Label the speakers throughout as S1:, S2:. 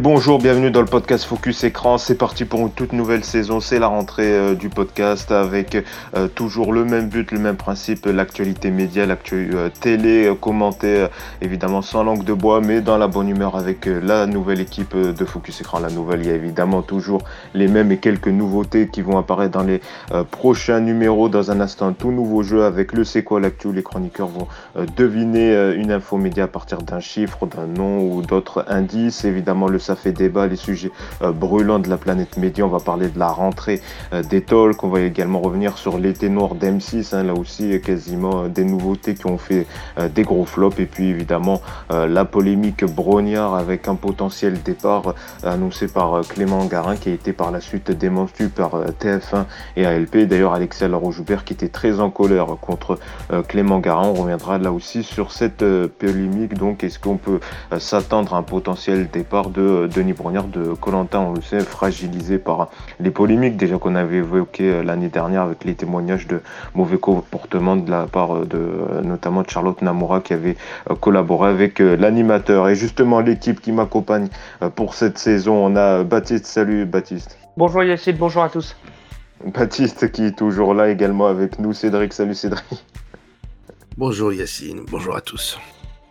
S1: Bonjour, bienvenue dans le podcast Focus Écran. C'est parti pour une toute nouvelle saison. C'est la rentrée euh, du podcast avec euh, toujours le même but, le même principe, l'actualité média, l'actualité euh, télé, commenté évidemment sans langue de bois, mais dans la bonne humeur avec la nouvelle équipe de Focus Écran. La nouvelle, il y a évidemment toujours les mêmes et quelques nouveautés qui vont apparaître dans les prochains numéros. Dans un instant, tout nouveau jeu avec le C'est quoi l'actu. Les chroniqueurs vont deviner une info média à partir d'un chiffre, d'un nom ou d'autres indices. Évidemment, le ça fait débat, les sujets euh, brûlants de la planète média. On va parler de la rentrée euh, des talks. On va également revenir sur l'été noir d'M6. Hein, là aussi, quasiment euh, des nouveautés qui ont fait des gros flops. Et puis évidemment, la polémique Brognard avec un potentiel départ annoncé par Clément Garin qui a été par la suite démenti par TF1 et ALP. D'ailleurs, Alexia Laroche-Joubert qui était très en colère contre Clément Garin. On reviendra là aussi sur cette polémique. Donc, est-ce qu'on peut s'attendre à un potentiel départ de Denis Brognard de Colantin, on le sait, fragilisé par les polémiques déjà qu'on avait évoquées euh, l'année dernière avec les témoignages de mauvais comportement de la part euh, de euh, notamment de Charlotte Namoura qui avait collaboré avec l'animateur. Et justement, l'équipe qui m'accompagne pour cette saison, on a Baptiste. Salut Baptiste.
S2: Bonjour Yacine, bonjour à tous.
S1: Baptiste qui est toujours là également avec nous. Cédric, salut Cédric.
S3: Bonjour Yacine, bonjour à tous.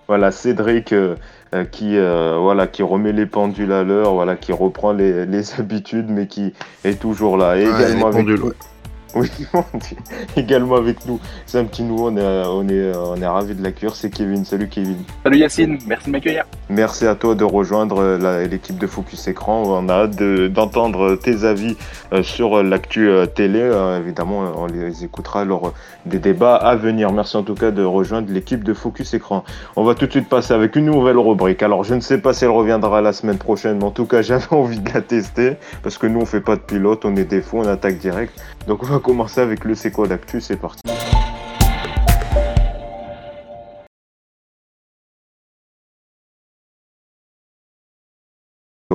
S1: Voilà, Cédric euh, qui, euh, voilà, qui remet les pendules à l'heure, voilà, qui reprend les, les, habitudes, mais qui est toujours là.
S3: Et également avec
S1: oui, également avec nous. C'est un petit nouveau, on est, on est, on est ravis de l'accueillir. C'est Kevin. Salut Kevin.
S4: Salut Yacine, merci de m'accueillir.
S1: Merci à toi de rejoindre l'équipe de Focus Écran. On a hâte d'entendre tes avis euh, sur l'actu euh, télé. Euh, évidemment, on les écoutera lors des débats à venir. Merci en tout cas de rejoindre l'équipe de Focus Écran. On va tout de suite passer avec une nouvelle rubrique. Alors, je ne sais pas si elle reviendra la semaine prochaine, mais en tout cas, j'avais envie de la tester parce que nous, on fait pas de pilote, on est des fous, on attaque direct. Donc, on va commencer avec le C'est quoi d'actu, c'est parti.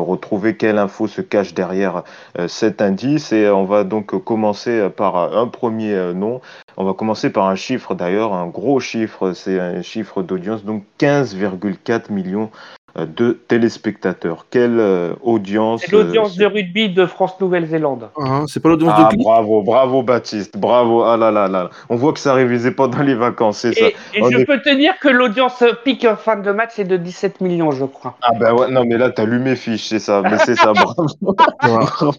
S1: retrouver quelle info se cache derrière euh, cet indice et on va donc commencer par un premier euh, nom. On va commencer par un chiffre d'ailleurs, un gros chiffre, c'est un chiffre d'audience, donc 15,4 millions de téléspectateurs. Quelle euh, audience
S2: C'est l'audience euh, de rugby de France-Nouvelle-Zélande.
S1: Ah, c'est pas l'audience ah, de Bravo, bravo Baptiste, bravo. Ah là là là. On voit que ça révisait pas dans les vacances, c'est ça.
S2: Et je peux te dire que l'audience pic fin de match est de 17 millions, je crois.
S1: Ah ben ouais, non mais là t'as lu mes fiches, c'est ça. Mais c'est ça, bravo.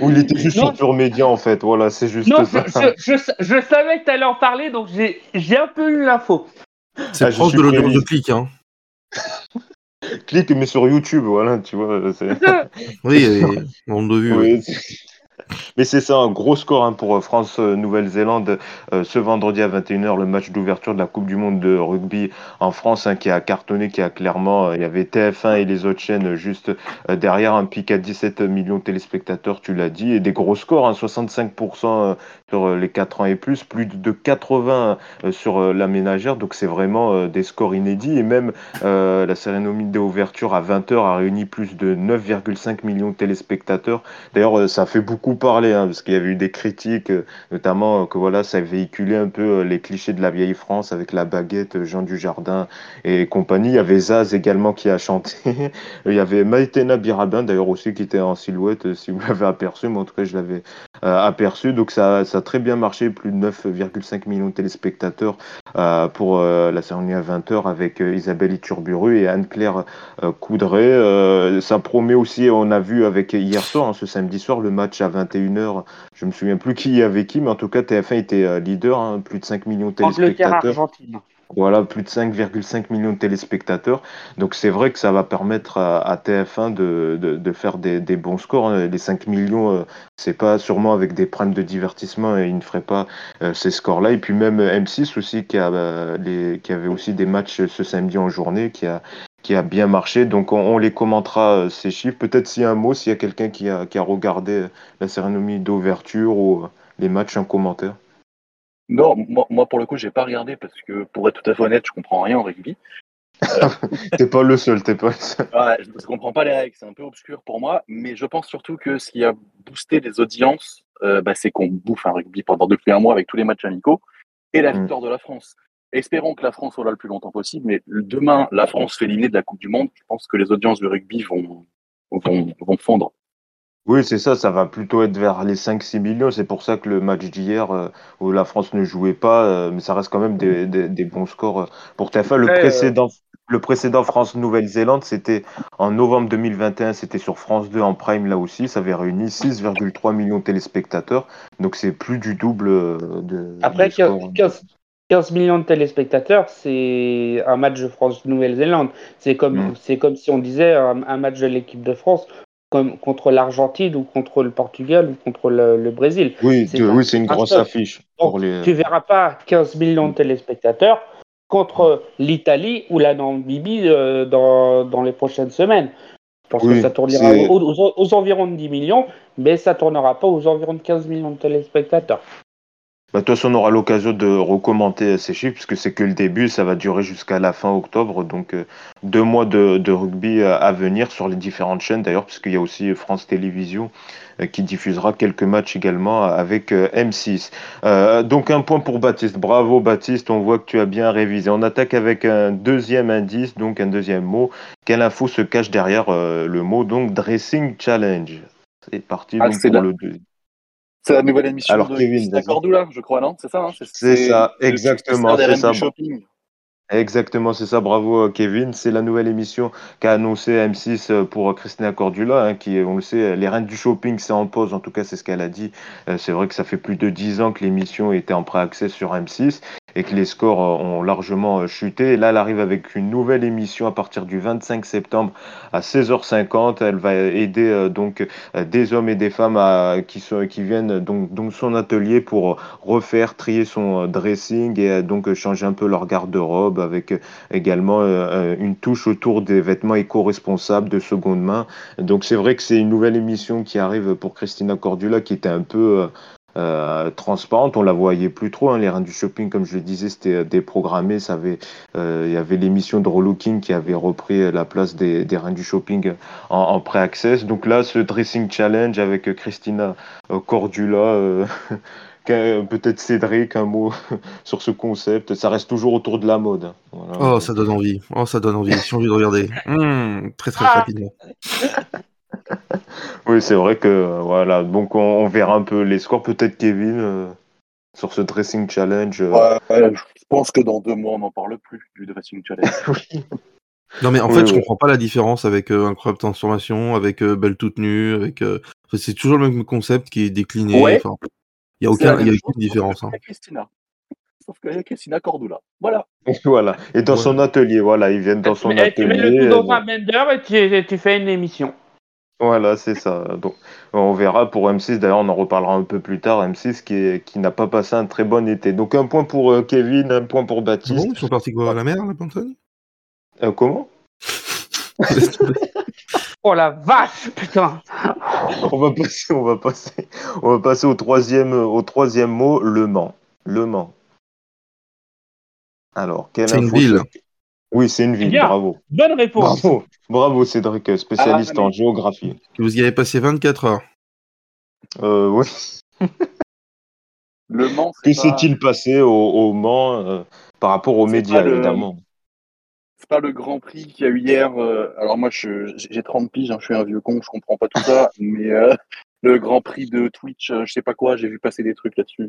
S1: Ou il était juste sur Pure Média en fait, voilà, c'est juste
S2: non, ça. Je, je, savais que t'allais en parler, donc j'ai un peu eu l'info.
S3: C'est ah, proche de l'audience de clic, hein.
S1: Clique, mais sur YouTube, voilà, tu vois.
S3: oui, monde de vue. Oui.
S1: Mais c'est ça, un gros score hein, pour euh, France-Nouvelle-Zélande euh, ce vendredi à 21h, le match d'ouverture de la Coupe du Monde de rugby en France hein, qui a cartonné, qui a clairement. Euh, il y avait TF1 et les autres chaînes juste derrière, un pic à 17 millions de téléspectateurs, tu l'as dit, et des gros scores, 65% hein, sur les 4 ans et plus, plus de 80 sur la ménagère, donc c'est vraiment des scores inédits. Et même la cérémonie d'ouverture à 20h a réuni plus de 9,5 millions de téléspectateurs. D'ailleurs, ça fait beaucoup parler, hein, parce qu'il y avait eu des critiques, euh, notamment euh, que voilà, ça véhiculait un peu euh, les clichés de la vieille France avec la baguette, Jean Dujardin et compagnie. Il y avait Zaz également qui a chanté. Il y avait Maïtena Birabin d'ailleurs aussi qui était en silhouette, si vous l'avez aperçu, mais en tout cas je l'avais aperçu. Donc ça, ça, a très bien marché, plus de 9,5 millions de téléspectateurs pour la cérémonie à 20h avec Isabelle Iturburu et Anne-Claire Coudray. ça promet aussi, on a vu avec hier soir, hein, ce samedi soir, le match à 21h. Je me souviens plus qui y avait qui, mais en tout cas, TF1 était euh, leader, hein, plus de 5 millions de téléspectateurs. Voilà, plus de 5,5 millions de téléspectateurs. Donc c'est vrai que ça va permettre à, TF1 de, faire des, bons scores. Hein. Les 5 millions, euh, c'est pas sûrement avec des primes de divertissement et ils ne feraient pas euh, ces scores-là. Et puis même M6 aussi qui, avait aussi des matchs ce samedi en journée, qui a, bien marché. Donc on, les commentera euh, ces chiffres. Peut-être s'il y a un mot, s'il y a quelqu'un qui a, qui a, regardé euh, la cérémonie d'ouverture ou euh, les matchs en commentaire.
S4: Non, moi, pour le coup, j'ai pas regardé parce que pour être tout à fait honnête, je comprends rien en rugby.
S1: t'es pas le seul, t'es pas le seul.
S4: je ne comprends pas les règles, c'est un peu obscur pour moi, mais je pense surtout que ce qui a boosté les audiences, bah, c'est qu'on bouffe un rugby pendant depuis un mois avec tous les matchs amicaux et la mm. victoire de la France. Espérons que la France soit là le plus longtemps possible, mais demain, la France fait l'inné de la Coupe du Monde. Je pense que les audiences du rugby vont, vont, fondre.
S1: Oui, c'est ça, ça va plutôt être vers les 5-6 millions. C'est pour ça que le match d'hier, où la France ne jouait pas, mais ça reste quand même des, bons scores pour TFA. Le précédent, le précédent France-Nouvelle-Zélande, c'était en novembre 2021, c'était sur France 2 en prime là aussi. Ça avait réuni 6,3 millions de téléspectateurs. Donc c'est plus du double de.
S2: Après, 15, millions de téléspectateurs, c'est un match de France-Nouvelle-Zélande. C'est comme, mm. c'est comme si on disait un, match de l'équipe de France comme contre l'Argentine ou contre le Portugal ou contre le, Brésil.
S1: Oui, c'est oui, une grosse affiche.
S2: Pour les... Tu verras pas 15 millions de téléspectateurs contre l'Italie ou la Namibie euh, dans, dans les prochaines semaines. Je pense que ça tournera aux, environs de 10 millions, mais ça tournera pas aux environs de 15 millions de téléspectateurs.
S1: Bah, de toute façon, on aura l'occasion de recommenter ces chiffres, puisque c'est que le début, ça va durer jusqu'à la fin octobre. Donc, euh, deux mois de, rugby à, venir sur les différentes chaînes, d'ailleurs, puisqu'il y a aussi France Télévisions euh, qui diffusera quelques matchs également avec euh, M6. donc, un point pour Baptiste. Bravo, Baptiste. On voit que tu as bien révisé. On attaque avec un deuxième indice, donc un deuxième mot. Quelle info se cache derrière le mot, donc, dressing challenge? C'est parti ah, pour le deuxième.
S4: C'est la nouvelle émission Alors, de Kevin, Cordula, je crois, non C'est ça, hein
S1: C'est ça, exactement, c'est ça. Exactement, c'est ça. Bravo, Kevin. C'est la nouvelle émission qu'a annoncé M6 euh, pour Christina Cordula, hein, qui, on le sait, les reines du shopping, c'est en pause. En tout cas, c'est ce qu'elle a dit. Euh, c'est vrai que ça fait plus de dix ans que l'émission était en pré-accès sur M6 et que les scores euh, ont largement euh, chuté. Là, elle arrive avec une nouvelle émission à partir du 25 septembre à 16h50. Elle va aider euh, donc des hommes et des femmes qui, viennent donc, son atelier pour refaire, trier son dressing et donc changer un peu leur garde-robe avec également une touche autour des vêtements éco-responsables de seconde main. Donc c'est vrai que c'est une nouvelle émission qui arrive pour Christina Cordula qui était un peu transparente. On la voyait plus trop. Hein. Les reins du shopping, comme je le disais, c'était euh, déprogrammé. Ça avait, euh, il y avait l'émission de Relooking qui avait repris la place des, des reins du shopping en, en pré-access. Donc là, ce dressing challenge avec Christina Cordula. peut-être Cédric, un mot sur ce concept. Ça reste toujours autour de la mode.
S3: Oh, ça donne envie. Oh, ça donne envie. J'ai envie de regarder. Mmh, très très ah. rapidement.
S1: oui, c'est vrai que voilà. Donc on, verra un peu les scores. Peut-être Kevin euh, sur ce dressing challenge.
S4: Euh. je pense que dans deux mois on n'en parle plus du dressing challenge.
S3: Non mais en fait, je comprends pas la différence avec euh, Incroyable Transformation, avec Belle toute nue, avec. c'est toujours le même concept qui est décliné. Il n'y a aucun, y a aucune différence. Hein.
S4: Christina. Sauf qu'il y a Christina Cordula. Voilà.
S1: voilà. Et dans son atelier, voilà, ils viennent dans son atelier. Tu mets
S2: le tout dans un blender et tu fais une émission.
S1: Voilà, c'est ça. Donc, on verra pour M6. D'ailleurs, on en reparlera un peu plus tard. M6 qui, qui n'a pas passé un très bon été. Donc, un point pour euh, Kevin, un point pour Baptiste. Bon,
S3: ils sont partis quoi à la mer, la Pantone
S1: euh, Comment?
S2: Oh la vache, putain
S1: on va passer, on va passer, on va passer au troisième, au troisième mot, Le Mans. Le Mans. Alors, quelle
S3: ville.
S1: Oui, c'est une ville, bravo.
S2: Bonne réponse.
S1: Bravo, bravo Cédric, spécialiste ah, en géographie.
S3: Vous y avez passé 24 heures.
S1: Euh, oui.
S4: Le Mans.
S1: Que s'est-il passé au, Mans euh, par rapport aux médias, évidemment?
S4: C'est pas le Grand Prix qu'il y a eu hier. Euh, alors moi, j'ai 30 piges, hein, je suis un vieux con, je comprends pas tout ça, mais euh, le Grand Prix de Twitch, je sais pas quoi, j'ai vu passer des trucs là-dessus.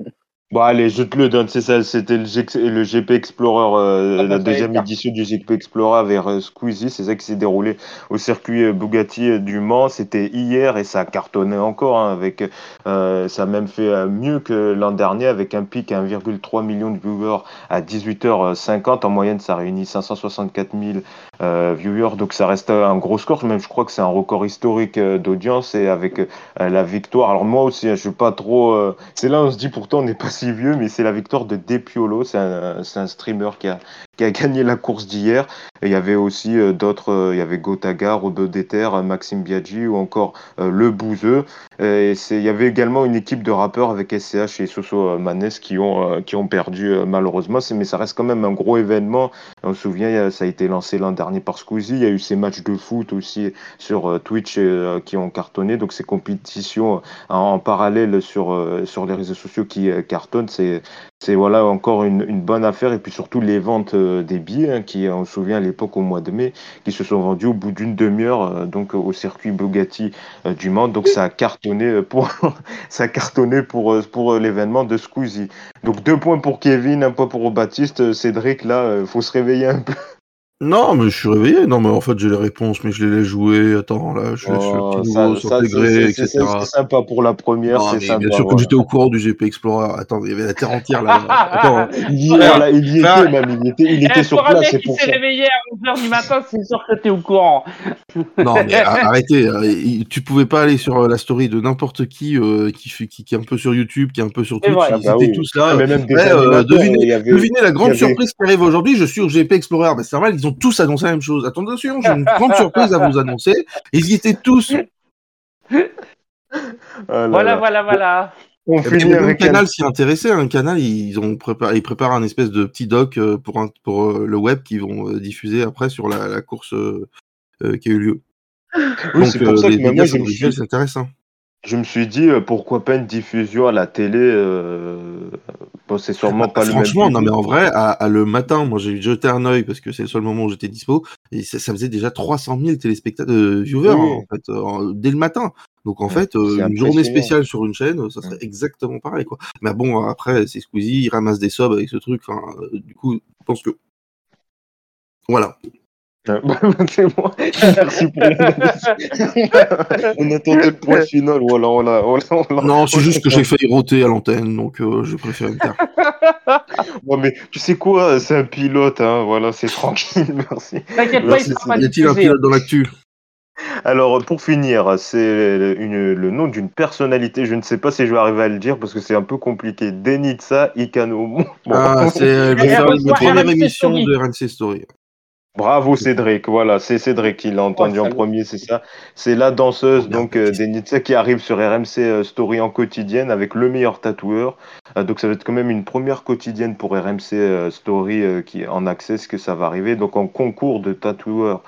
S1: Bon, allez, je te le donne, c'est ça, c'était le, GP Explorer, euh, ah, la deuxième édition du GP Explorer vers euh, Squeezie, c'est ça qui s'est déroulé au circuit euh, Bugatti du Mans, c'était hier et ça a cartonné encore, hein, avec, ça a même fait mieux que l'an dernier avec un pic à 1,3 million de viewers à 18h50, en moyenne ça réunit 564 000 viewers, donc ça reste un gros score, même je crois que c'est un record historique d'audience et avec la victoire, alors moi aussi, hein, je suis pas trop, c'est là on se dit pourtant on n'est pas si vieux, mais c'est la victoire de Depiolo. C'est un, un, streamer qui a, qui a gagné la course d'hier. Il y avait aussi euh, d'autres, euh, il y avait Gotaga, Robert Deter, Maxime Biaggi ou encore euh, Le Bouzeux. Et il y avait également une équipe de rappeurs avec SCH et Soso Manès qui ont, qui ont perdu malheureusement. Mais ça reste quand même un gros événement. On se souvient, ça a été lancé l'an dernier par Squeezie. Il y a eu ces matchs de foot aussi sur Twitch qui ont cartonné. Donc ces compétitions en, parallèle sur, sur les réseaux sociaux qui cartonnent, c'est c'est voilà encore une, bonne affaire. Et puis surtout les ventes des billets hein, qui on se souvient à l'époque au mois de mai qui se sont vendus au bout d'une demi-heure donc au circuit Bugatti du Mans. Donc ça a cartonné pour ça a cartonné pour pour l'événement de Squeezie donc deux points pour Kevin un point pour Baptiste. Cédric là faut se réveiller un peu
S3: non, mais je suis réveillé. Non, mais en fait, j'ai les réponses, mais je les laisse jouer. Attends, là, je laisse oh, le petit nouveau s'intégrer, etc.
S1: C'est sympa pour la première, c'est sympa.
S3: Bien sûr, que j'étais au courant du GP Explorer. Attends, il y avait la terre entière là. Attends,
S1: il, y était, même. Il était, il était eh, sur place.
S2: C'est pour ça. réveillé à 11h du matin, c'est sûr que t'es au courant.
S3: Non, mais arrêtez. Euh, tu pouvais pas aller sur euh, la story de n'importe qui, euh, qui, qui, qui est un peu sur YouTube, qui est un peu sur Twitch. Ils étaient bah tous là. Devinez la grande surprise qui arrive aujourd'hui. Je suis au GP Explorer. c'est normal, ils ont tous annoncé la même chose. Attention, j'ai une grande surprise à vous annoncer. Ils y étaient tous.
S2: Ah voilà, voilà, voilà.
S3: On finit avec un canal s'y intéressait. Un canal, ils ont préparé, ils préparent un espèce de petit doc euh, pour un, pour euh, le web qu'ils vont euh, diffuser après sur la, course qui a eu lieu.
S1: Oui, c'est pour ça que moi, c'est intéressant je me suis dit euh, pourquoi pas une diffusion à la télé. Euh... Bon, c'est sûrement pas le
S3: même. Franchement, non, mais en vrai, à, le matin, moi j'ai jeté un œil parce que c'est le seul moment où j'étais dispo et ça, faisait déjà 300 000 téléspectateurs, euh, viewers hein, en fait, euh, dès le matin. Donc en fait, une journée spéciale sur une chaîne, ça serait exactement pareil quoi. Mais bon, après c'est Squeezie, il ramasse des subs avec ce truc. du coup, je pense que voilà.
S1: Euh, c'est moi. Merci pour On attendait le point final. Voilà, voilà, voilà,
S3: Non, c'est juste que j'ai failli roter à l'antenne, donc euh, je préfère me taire.
S1: bon, mais tu sais quoi C'est un pilote, hein, voilà, c'est tranquille, merci.
S2: T'inquiète pas, il
S3: Y a-t-il un pilote dans l'actu?
S1: Alors, pour finir, c'est le nom d'une personnalité. Je ne sais pas si je vais arriver à le dire parce que c'est un peu compliqué. Denitsa Ikano.
S3: Ah, c'est la première émission de RNC Story.
S1: Bravo Cédric, voilà, c'est Cédric qui l'a entendu en premier, c'est ça. C'est la danseuse donc euh, Denitsa qui arrive sur RMC euh, Story en quotidienne avec le meilleur tatoueur. Euh, donc ça va être quand même une première quotidienne pour RMC Story qui en accès ce que ça va arriver. Donc en concours de tatoueurs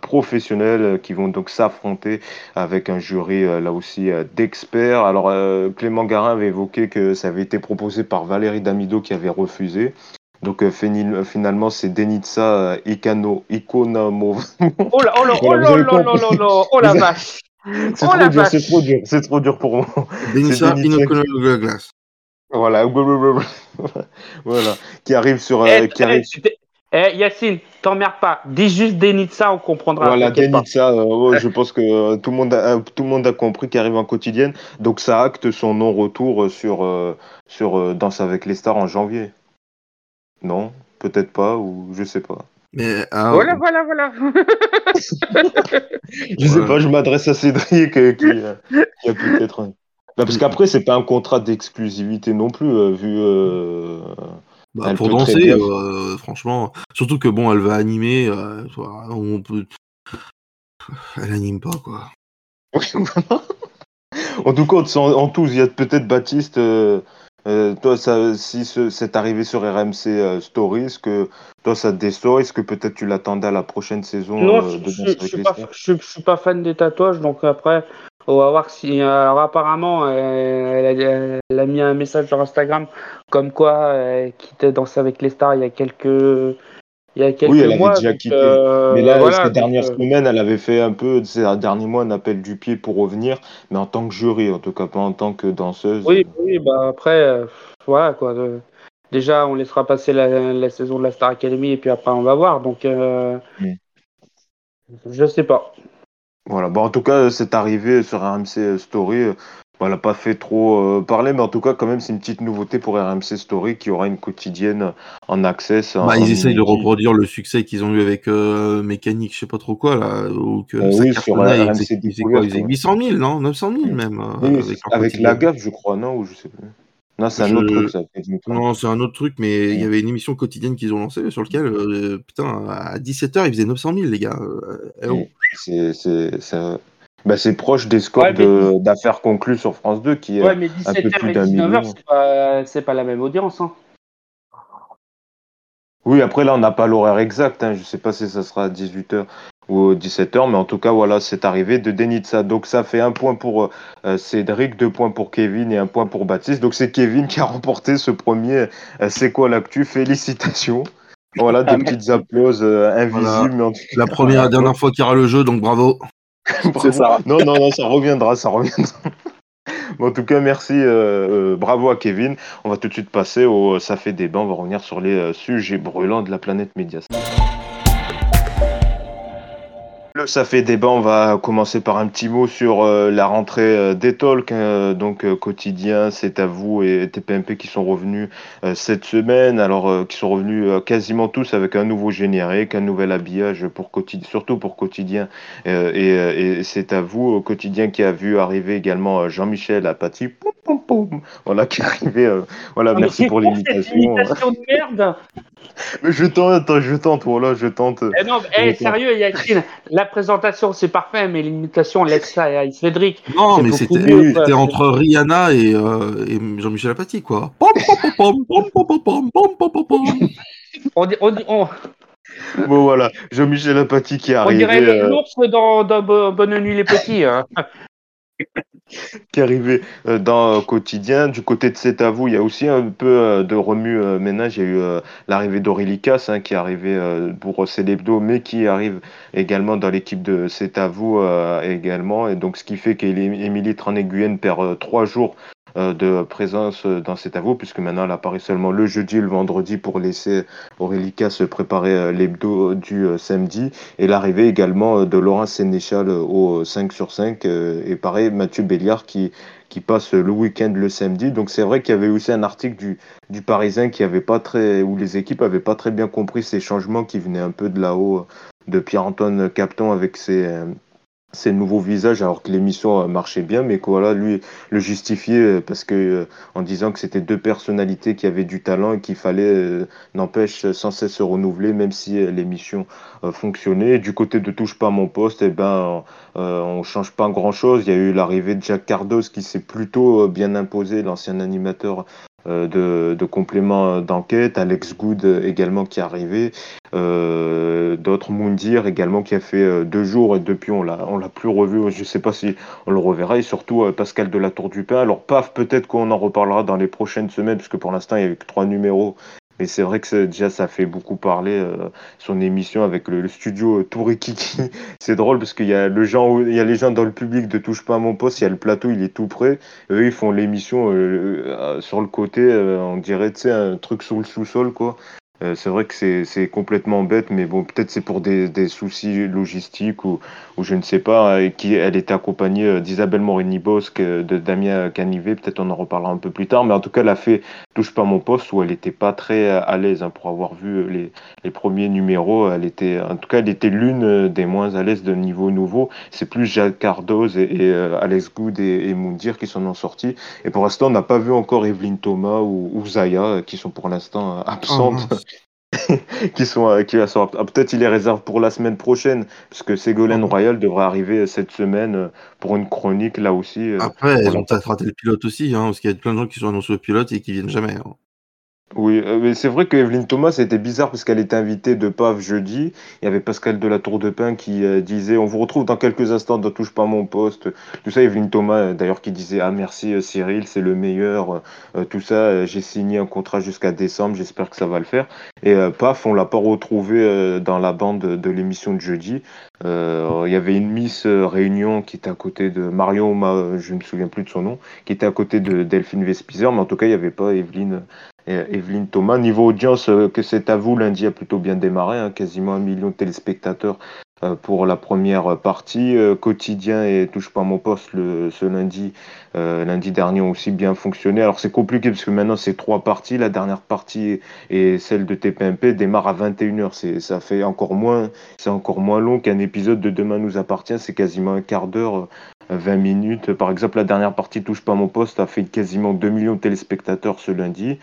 S1: professionnels qui vont donc s'affronter avec un jury là aussi d'experts. Alors Clément Garin avait évoqué que ça avait été proposé par Valérie Damido qui avait refusé. Donc euh, finalement, c'est Denitsa Ikano Ikonomo.
S2: Oh là, oh là, oh là, oh là, oh là, oh la vache.
S1: C'est trop, dur, c'est trop dur, c'est trop dur pour moi.
S3: Denitsa Ikonomo Glass.
S1: Voilà, voilà, qui arrive sur,
S2: euh,
S1: qui arrive.
S2: Eh, Yacine, t'emmerdes pas. Dis juste Denitsa, on comprendra.
S1: Voilà, Denitsa, euh, je pense que tout, le monde a, tout le monde a compris qu'il arrive en quotidienne. Donc ça acte son non-retour sur, sur Danse avec les stars en janvier. Non, peut-être pas, ou je sais pas.
S2: Mais, ah, voilà, voilà, voilà.
S1: je sais pas, je m'adresse à Cédric euh, qui, euh, qui, a peut-être. Bah, parce qu'après, c'est pas un contrat d'exclusivité non plus, euh, vu.
S3: Bah, pour danser, franchement. Surtout que bon, elle va animer. on peut... Elle anime pas, quoi.
S1: en tout cas, en, en tous, il y a peut-être Baptiste. Euh, toi, ça, si c'est arrivé sur RMC euh, Stories, que toi, ça te déçoit Est-ce que peut-être tu l'attendais à la prochaine saison
S2: Non, euh, de je, je, suis pas, je, suis pas fan des tatouages, donc après, on va voir si. Alors, apparemment, elle, a, mis un message sur Instagram comme quoi elle quittait Danser avec les stars il y a quelques il y a quelques
S1: oui, elle
S2: mois.
S1: Avait déjà quitté. Euh, mais là, ces dernières euh, semaines, elle avait fait un peu, ces derniers mois, un appel du pied pour revenir, mais en tant que jury, en tout cas, pas en tant que danseuse.
S2: Oui, oui bah après, euh, voilà quoi. déjà, on laissera passer la, saison de la Star Academy et puis après, on va voir. Donc, mm. je sais pas.
S1: Voilà, bon, en tout cas, c'est arrivé sur RMC Story elle n'a pas fait trop euh, parler, mais en tout cas, quand même, c'est une petite nouveauté pour RMC Story qui aura une quotidienne en access.
S3: Bah, ils essayent de reproduire le succès qu'ils ont eu avec euh, Mécanique, je sais pas trop quoi, là. Ou que
S1: euh, oui, sur RMC
S3: ils, quoi, ils 800 000, non 900 000 même.
S1: avec, la gaffe, je crois, non Ou je sais plus. Non, c'est un autre truc, ça.
S3: Non, c'est un autre truc, mais il y avait une émission quotidienne qu'ils ont lancée sur lequel, putain, à 17h, ils faisaient 900 000, les gars.
S1: c'est bah, c'est proche des scores d'affaires conclues sur France 2 qui est
S2: ouais, mais 17 un peu plus d'un million. C'est pas, la même audience. Hein.
S1: Oui, après là, on n'a pas l'horaire exact. Hein. Je sais pas si ça sera à 18h. ou 17h, mais en tout cas, voilà, c'est arrivé de Denitsa. Donc ça fait un point pour euh, Cédric, deux points pour Kevin et un point pour Baptiste. Donc c'est Kevin qui a remporté ce premier euh, C'est quoi l'actu? Félicitations. Voilà, des petites applauses invisibles. Mais en
S3: La première et dernière fois qu'il y aura le jeu, donc bravo.
S1: C'est ça. Non, non, non, ça reviendra, ça reviendra. en tout cas, merci, bravo à Kevin. On va tout de suite passer au Ça fait débat. On va revenir sur les sujets brûlants de la planète média. Ça fait débat, on va commencer par un petit mot sur euh, la rentrée euh, des talks, hein, donc euh, quotidien, c'est à vous et TPMP qui sont revenus cette semaine, alors qui sont revenus quasiment tous avec un nouveau générique, un nouvel habillage pour quotidien, surtout pour quotidien et, c'est à vous quotidien qui a vu arriver également Jean-Michel Apathy, voilà qui est arrivé, voilà merci pour l'imitation.
S2: de merde.
S1: Mais je tente, je tente, voilà, je tente.
S2: Eh non, eh, sérieux, Yacine, la présentation c'est parfait, mais l'imitation laisse ça à Cédric.
S3: Non, mais c'était entre Rihanna et, euh, et Jean-Michel Apathy, quoi.
S2: on dit, on on...
S1: Bon voilà, Jean-Michel Apathy qui est arrivé.
S2: On dirait l'ours dans, dans Bonne Nuit les Petits. Hein
S1: qui arrivé euh, dans Quotidien. Du côté de C'est à vous, il y a aussi un peu euh, de remue-ménage. Il y a eu euh, l'arrivée d'Aurélie hein, qui est arrivée pour Célébdo, mais qui arrive également dans l'équipe de C'est à vous également. Et donc, ce qui fait qu'Émilie Tranéguyen perd trois jours euh, de présence euh, dans cet avou, puisque maintenant elle apparaît seulement le jeudi et le vendredi pour laisser Aurélica se préparer euh, l'hebdo du samedi. Et l'arrivée également de Laurent Sénéchal au 5 sur 5. Et pareil, Mathieu Béliard qui, qui passe le week-end le samedi. Donc c'est vrai qu'il y avait aussi un article du, du Parisien qui avait pas très, où les équipes avaient pas très bien compris ces changements qui venaient un peu de là-haut de Pierre-Antoine Capton avec ses ses nouveaux visages alors que l'émission marchait bien mais voilà lui le justifier euh, parce que euh, en disant que c'était deux personnalités qui avaient du talent et qu'il fallait euh, n'empêche sans cesse se renouveler même si l'émission fonctionnait. Du côté de touche pas mon poste et eh ben on change pas grand chose il y a eu l'arrivée de Jack Cardos qui s'est plutôt bien imposé l'ancien animateur euh, de, de, compléments d'enquête, Alex Good également qui est arrivé, euh, d'autres Moundir également qui a fait euh, deux jours et depuis on l'a on l'a plus revu. Je sais pas si on le reverra et surtout Pascal de la Tour du Pain. Alors paf, peut-être qu'on en reparlera dans les prochaines semaines puisque pour l'instant il y a que trois numéros mais c'est vrai que déjà, ça fait beaucoup parler euh, son émission avec le, studio euh, Tourikiki. c'est drôle parce qu'il y a les gens dans le public de Touche pas à mon poste, il y a le plateau, il est tout près. eux, ils font l'émission euh, sur le côté, on dirait, tu un truc sous le sous-sol, quoi. Euh, c'est vrai que c'est complètement bête, mais bon, peut-être c'est pour des, des, soucis logistiques ou, ou, je ne sais pas. Et qui, elle était accompagnée euh, d'Isabelle Morini-Bosque, euh, de Damien Canivet, peut-être on en reparlera un peu plus tard, mais en tout cas, elle a fait Touche pas mon poste où elle n'était pas très à l'aise hein, pour avoir vu les, les, premiers numéros. Elle était, en tout cas, elle était l'une des moins à l'aise de niveau nouveau. C'est plus Jacques Cardoz et, Alex Good et, et Moundir qui sont en sortis. Et pour l'instant, on n'a pas vu encore Evelyne Thomas ou, ou Zaya qui sont pour l'instant absentes. Oh, qui sont, euh, qui sont ah, peut-être il les réserve pour la semaine prochaine parce que Ségolène Royal devrait arriver cette semaine euh, pour une chronique là aussi.
S3: Euh, Après, elles ont peut-être raté le pilote aussi, hein, parce qu'il y a plein de gens qui sont annoncés au pilote et qui viennent jamais. Hein.
S1: Oui, euh, mais c'est vrai que Evelyne Thomas, c'était bizarre parce qu'elle était invitée de PAV jeudi. Il y avait Pascal de la Tour de Pin qui euh, disait On vous retrouve dans quelques instants Ne Touche pas mon poste. Tout ça, Evelyne Thomas, euh, d'ailleurs, qui disait Ah, merci Cyril, c'est le meilleur. tout ça, j'ai signé un contrat jusqu'à décembre, j'espère que ça va le faire. Et paf, on l'a pas retrouvé dans la bande de l'émission de jeudi. Il y avait une Miss Réunion qui était à côté de Marion, je ne me souviens plus de son nom, qui était à côté de Delphine Vespizer, mais en tout cas, il n'y avait pas Evelyne Evelyne Thomas. Niveau audience, euh, que c'est à vous, lundi a plutôt bien démarré, hein, quasiment un million de téléspectateurs euh, pour la première partie. Euh, quotidien et Touche pas mon poste ce lundi, lundi dernier ont aussi bien fonctionné. Alors c'est compliqué parce que maintenant c'est trois parties. La dernière partie et celle de TPMP démarre à 21h. C'est, ça fait encore moins, c'est encore moins long qu'un épisode de Demain nous appartient. C'est quasiment un quart d'heure 20 minutes. Par exemple, la dernière partie Touche pas mon poste a fait quasiment 2 millions de téléspectateurs ce lundi.